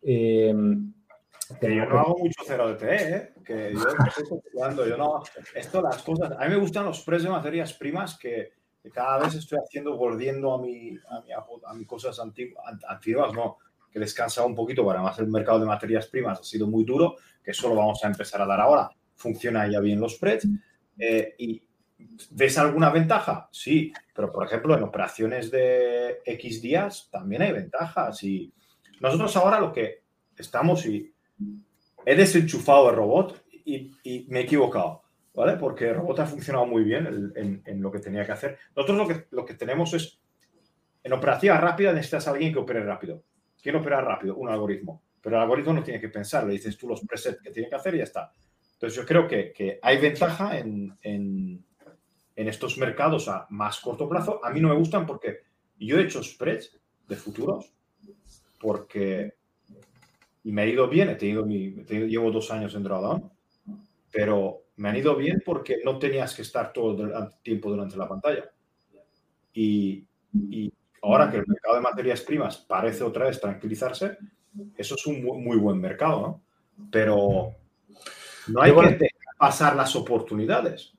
eh, que yo no hago mucho cero de T, ¿eh? que yo estoy estudiando, yo no, esto las cosas, a mí me gustan los precios de materias primas que, cada vez estoy haciendo, volviendo a mi, a mi, a mi cosas antiguas, antiguas, no, que descansa un poquito, para más el mercado de materias primas ha sido muy duro, que eso lo vamos a empezar a dar ahora, funciona ya bien los spreads, eh, y ¿ves alguna ventaja? Sí, pero por ejemplo en operaciones de X días también hay ventajas y nosotros ahora lo que estamos y he desenchufado el robot y, me he equivocado, ¿vale? Porque el robot ha funcionado muy bien en, lo que tenía que hacer. Nosotros lo que, lo que tenemos es, en operación rápida necesitas alguien que opere rápido. ¿Quién opera rápido? Un algoritmo. Pero el algoritmo no tiene que pensar, le dices tú los presets que tiene que hacer y ya está. Entonces yo creo que, que hay ventaja en, en, en, estos mercados a más corto plazo. A mí no me gustan porque yo he hecho spreads de futuros porque y me ha ido bien, he tenido mi, llevo dos años en Drawdown, pero me han ido bien porque no tenías que estar todo el tiempo durante la pantalla. Y, ahora que el mercado de materias primas parece otra vez tranquilizarse, eso es un muy, buen mercado, ¿no? Pero no hay que pasar las oportunidades.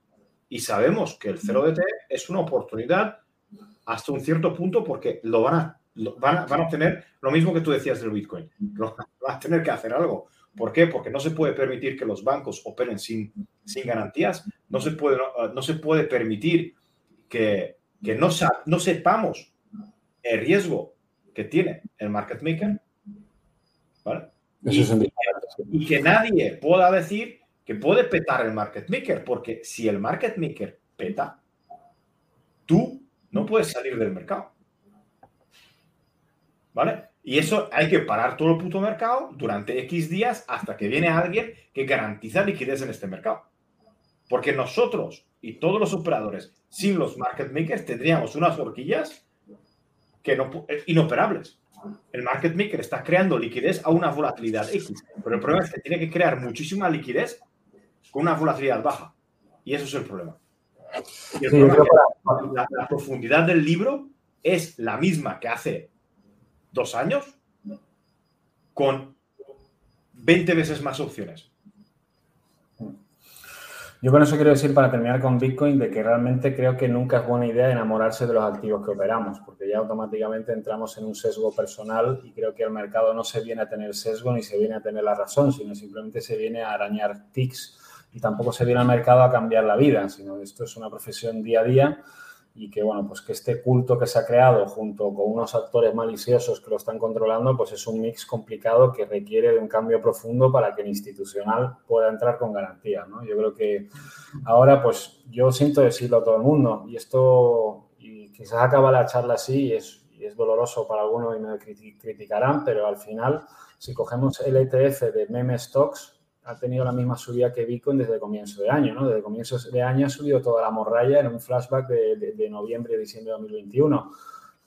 Y sabemos que el 0DT es una oportunidad hasta un cierto punto porque lo van a van a, van a obtener lo mismo que tú decías del Bitcoin. [laughs] Van a tener que hacer algo. ¿Por qué? Porque no se puede permitir que los bancos operen sin, sin garantías. No se puede, no, se puede permitir que, que no, no sepamos el riesgo que tiene el market maker. ¿Vale? Y, y, que nadie pueda decir que puede petar el market maker, porque si el market maker peta, tú no puedes salir del mercado. ¿vale? Y eso hay que parar todo el puto mercado durante X días hasta que viene alguien que garantiza liquidez en este mercado. Porque nosotros y todos los operadores sin los market makers tendríamos unas horquillas que no, eh, inoperables. El market maker está creando liquidez a una volatilidad X, pero el problema es que tiene que crear muchísima liquidez con una volatilidad baja. Y eso es el problema. la profundidad del libro es la misma que hace dos años con 20 veces más opciones. Yo con eso quiero decir, para terminar con Bitcoin, de que realmente creo que nunca es buena idea enamorarse de los activos que operamos, porque ya automáticamente entramos en un sesgo personal y creo que el mercado no se viene a tener sesgo ni se viene a tener la razón, sino simplemente se viene a arañar tics y tampoco se viene al mercado a cambiar la vida, sino esto es una profesión día a día y que, bueno, pues que este culto que se ha creado junto con unos actores maliciosos que lo están controlando, pues es un mix complicado que requiere de un cambio profundo para que el institucional pueda entrar con garantía, ¿no? Yo creo que ahora, pues yo siento decirlo a todo el mundo y esto, y quizás acaba la charla así y es, y es doloroso para algunos y me criticarán, pero al final, si cogemos el ETF de meme stocks, ha tenido la misma subida que Bitcoin desde el comienzo de año, ¿no? Desde comienzo de año ha subido toda la morralla en un flashback de, noviembre, diciembre de 2021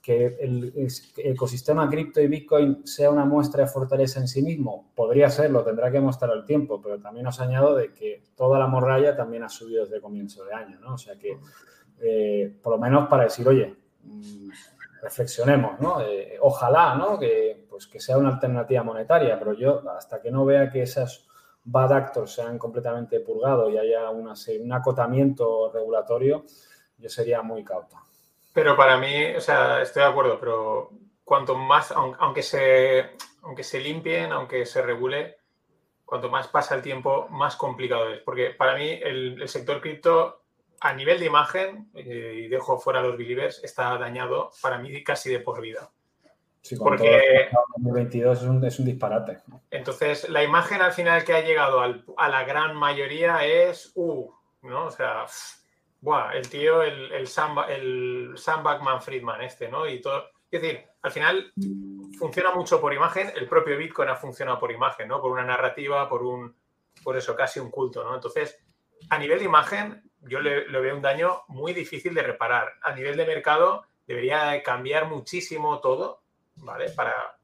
que el, ecosistema cripto y Bitcoin sea una muestra de fortaleza en sí mismo, podría serlo, tendrá que mostrar el tiempo, pero también os añado de que toda la morralla también ha subido desde comienzo de año, ¿no? O sea que, eh, por lo menos para decir, oye, mm, reflexionemos, ¿no? Eh, ojalá, ¿no? Que, pues, que sea una alternativa monetaria, pero yo hasta que no vea que esos bad actors sean completamente purgados y haya una, un acotamiento regulatorio, yo sería muy cauto. Pero para mí, o sea, estoy de acuerdo, pero cuanto más, aunque se, aunque se limpien, aunque se regule, cuanto más pasa el tiempo, más complicado es. Porque para mí el, sector cripto, a nivel de imagen, eh, y dejo fuera los believers, está dañado para mí casi de por vida. Sí, porque 2022 es un, es un, disparate. Entonces, la imagen al final que ha llegado a la gran mayoría es, uh, ¿no? O sea, Buah, el tío, el, el, Sam, el Sam Backman Friedman este, ¿no? Y todo. Es decir, al final funciona mucho por imagen, el propio Bitcoin ha funcionado por imagen, ¿no? Por una narrativa, por un, por eso, casi un culto, ¿no? Entonces, a nivel de imagen, yo le, veo un daño muy difícil de reparar. A nivel de mercado, debería cambiar muchísimo todo, ¿vale? Para,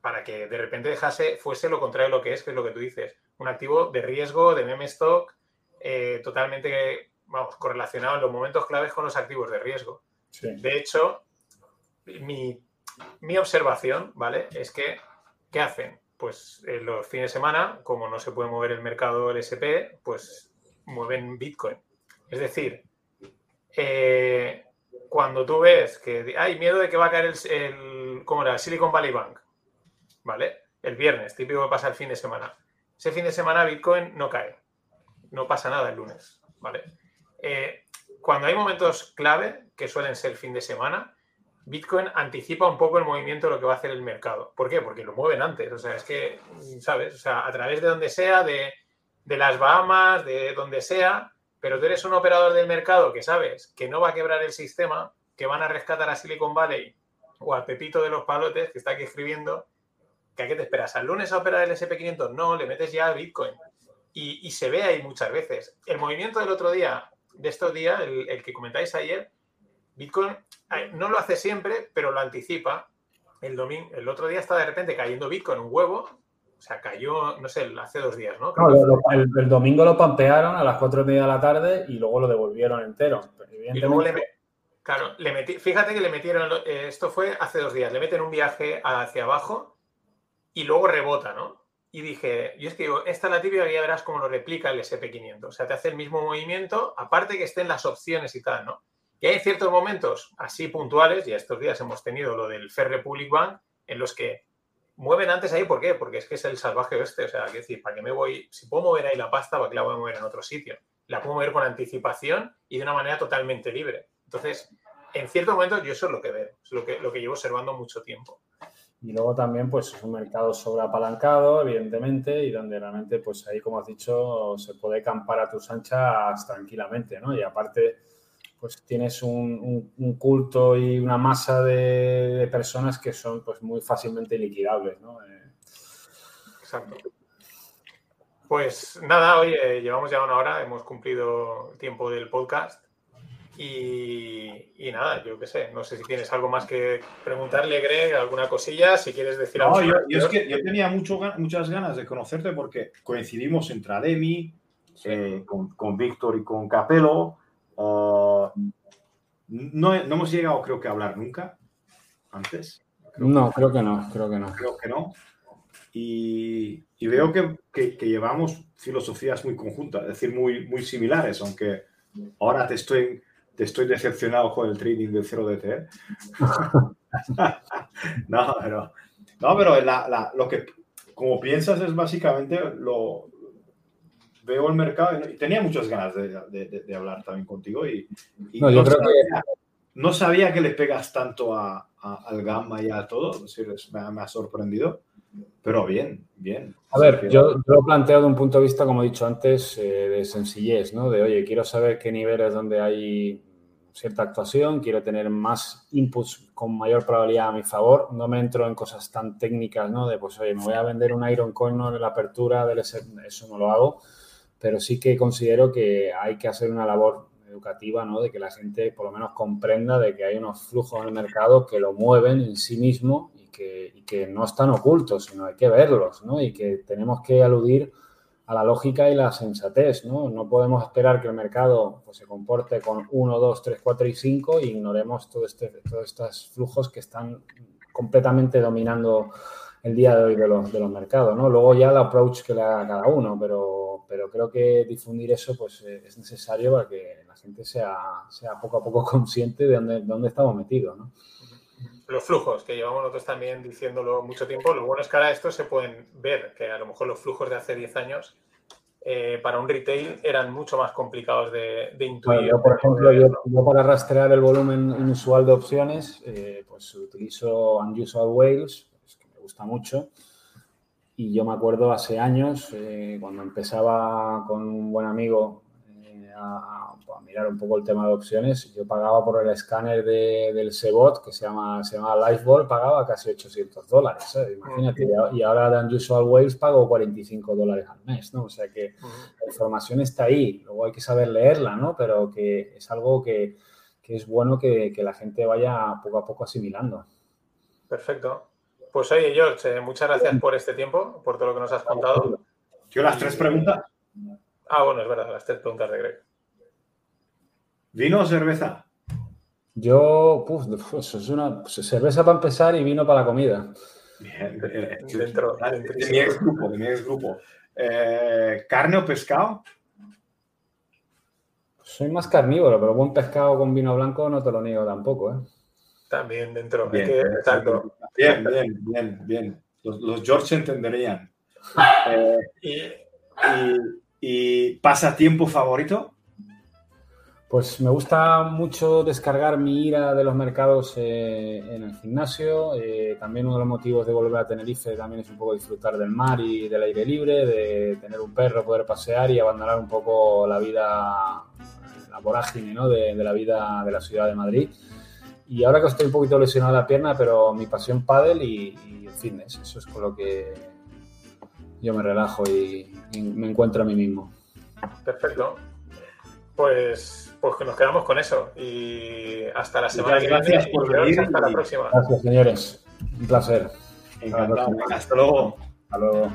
para que de repente dejase, fuese lo contrario de lo que es, que es lo que tú dices. Un activo de riesgo, de meme stock, eh, totalmente vamos, correlacionado en los momentos claves con los activos de riesgo. De hecho, mi, observación, ¿vale? Es que, ¿qué hacen? Pues en los fines de semana, como no se puede mover el mercado SP, pues mueven Bitcoin. Es decir, eh, cuando tú ves que hay miedo de que va a caer el, el ¿cómo era? Silicon Valley Bank, ¿vale? El viernes, típico que pasa el fin de semana. Ese fin de semana Bitcoin no cae. No pasa nada el lunes, ¿vale? Eh, cuando hay momentos clave, que suelen ser fin de semana, Bitcoin anticipa un poco el movimiento de lo que va a hacer el mercado. ¿Por qué? Porque lo mueven antes. O sea, es que, ¿sabes? O sea, a través de donde sea, de, las Bahamas, de donde sea, pero tú eres un operador del mercado que sabes que no va a quebrar el sistema, que van a rescatar a Silicon Valley o a Pepito de los Palotes, que está aquí escribiendo, que a qué te esperas? ¿Al lunes a operar el SP500? No, le metes ya a Bitcoin. Y, y se ve ahí muchas veces. El movimiento del otro día de estos días, el, que comentáis ayer, Bitcoin no lo hace siempre, pero lo anticipa. El, domingo, el otro día está de repente cayendo Bitcoin un huevo, o sea, cayó, no sé, hace dos días, ¿no? el, domingo lo pampearon a las cuatro y media de la tarde y luego lo devolvieron entero. Y luego le, claro, le metí, fíjate que le metieron, eh, esto fue hace dos días, le meten un viaje hacia abajo y luego rebota, ¿no? y dije, yo es que digo, esta la tibia ya verás cómo lo replica el SP500. O sea, te hace el mismo movimiento, aparte que estén las opciones y tal, ¿no? Y hay ciertos momentos así puntuales, y estos días hemos tenido lo del Fair Republic Bank, en los que mueven antes ahí, ¿por qué? Porque es que es el salvaje este, o sea, que decir, ¿para qué me voy? Si puedo mover ahí la pasta, ¿para qué la voy a mover en otro sitio? La puedo mover con anticipación y de una manera totalmente libre. Entonces, en ciertos momentos yo eso es lo que veo, es lo que, lo que llevo observando mucho tiempo. Y luego también, pues, es un mercado sobreapalancado, evidentemente, y donde realmente, pues, ahí, como has dicho, se puede campar a tus anchas tranquilamente, ¿no? Y aparte, pues, tienes un, culto y una masa de, personas que son, pues, muy fácilmente liquidables, ¿no? Eh, Exacto. Pues nada, hoy llevamos ya una hora, hemos cumplido el tiempo del podcast. Y, nada, yo qué sé, no sé si tienes algo más que preguntarle, Greg, alguna cosilla, si quieres decir algo. No, yo, es que yo tenía mucho, muchas ganas de conocerte porque coincidimos en Trademi, eh, con, Víctor y con Capello. Ah, no, hemos llegado, creo que, a hablar nunca antes. no, creo que no, creo que no. Creo que no. Y, veo que, que, llevamos filosofías muy conjuntas, es decir, muy, muy similares, aunque ahora te estoy te estoy decepcionado con el trading del 0DT. [laughs] no, pero, no, pero lo que como piensas es básicamente lo veo el mercado y tenía muchas ganas de, hablar también contigo y, no, yo creo sabía, que... no sabía que le pegas tanto a, al gamma y a todo, me, ha sorprendido. Pero bien, bien. A ver, yo, lo planteo de un punto de vista, como he dicho antes, eh, de sencillez, ¿no? De, oye, quiero saber qué niveles donde hay cierta actuación, quiero tener más inputs con mayor probabilidad a mi favor. No me entro en cosas tan técnicas, ¿no? De, pues, oye, me voy a vender un Iron Coin en la apertura del eso no lo hago, pero sí que considero que hay que hacer una labor educativa, ¿no? De que la gente por lo menos comprenda de que hay unos flujos en el mercado que lo mueven en sí mismo y que, y que no están ocultos, sino hay que verlos, ¿no? Y que tenemos que aludir a la lógica y la sensatez, ¿no? No podemos esperar que el mercado pues, se comporte con 1, 2, 3, 4 y 5 e ignoremos todo este, todos estos flujos que están completamente dominando el día de hoy de los, de los mercados, ¿no? Luego ya el approach que le haga cada uno, pero, pero creo que difundir eso pues, es necesario para que la gente sea, sea poco a poco [laughs] consciente de dónde, dónde estamos metidos, ¿no? Los flujos, que llevamos nosotros también diciéndolo mucho tiempo, lo bueno es que ahora estos se pueden ver, que a lo mejor los flujos de hace 10 años eh, para un retail eran mucho más complicados de, intuir. yo, por ejemplo, yo, para rastrear el volumen inusual de opciones, eh, pues utilizo Unusual Whales, que me gusta mucho. Y yo me acuerdo hace años, eh, cuando empezaba con un buen amigo a, mirar un poco el tema de opciones, yo pagaba por el escáner del Sebot, que se llama, se llama Lifeball, pagaba casi 800 dólares, imagínate. Y ahora de Unusual Waves pago 45 dólares al mes, ¿no? O sea que la información está ahí, luego hay que saber leerla, ¿no? Pero que es algo que, que es bueno que, que, la gente vaya poco a poco asimilando. Perfecto. Pues oye, George, eh, muchas gracias por este tiempo, por todo lo que nos has contado. Yo las tres preguntas. Ah, bueno, es verdad, las tres preguntas de Greg. ¿Vino o cerveza? Yo, pues es una cerveza para empezar y vino para la comida. Bien, dentro, de, mi ex grupo, de mi ex grupo. Eh, ¿Carne o pescado? Soy más carnívoro, pero buen pescado con vino blanco no te lo niego tampoco, ¿eh? También dentro. Bien, bien, bien, bien, bien. Los, George entenderían. [laughs] Eh, y, y, pasatiempo favorito? Pues me gusta mucho descargar mi ira de los mercados eh, en el gimnasio. Eh, también uno de los motivos de volver a Tenerife también es un poco disfrutar del mar y del aire libre, de tener un perro, poder pasear y abandonar un poco la vida, la vorágine ¿no? de, la vida de la ciudad de Madrid. Y ahora que estoy un poquito lesionado la pierna, pero mi pasión pádel y, y fitness, eso es con lo que yo me relajo y me encuentro a mí mismo. Perfecto. Pues pues que nos quedamos con eso. Y hasta la semana que viene. Gracias por venir. Hasta la próxima. Gracias, señores. Un placer. Encantado. Hasta luego. Hasta luego.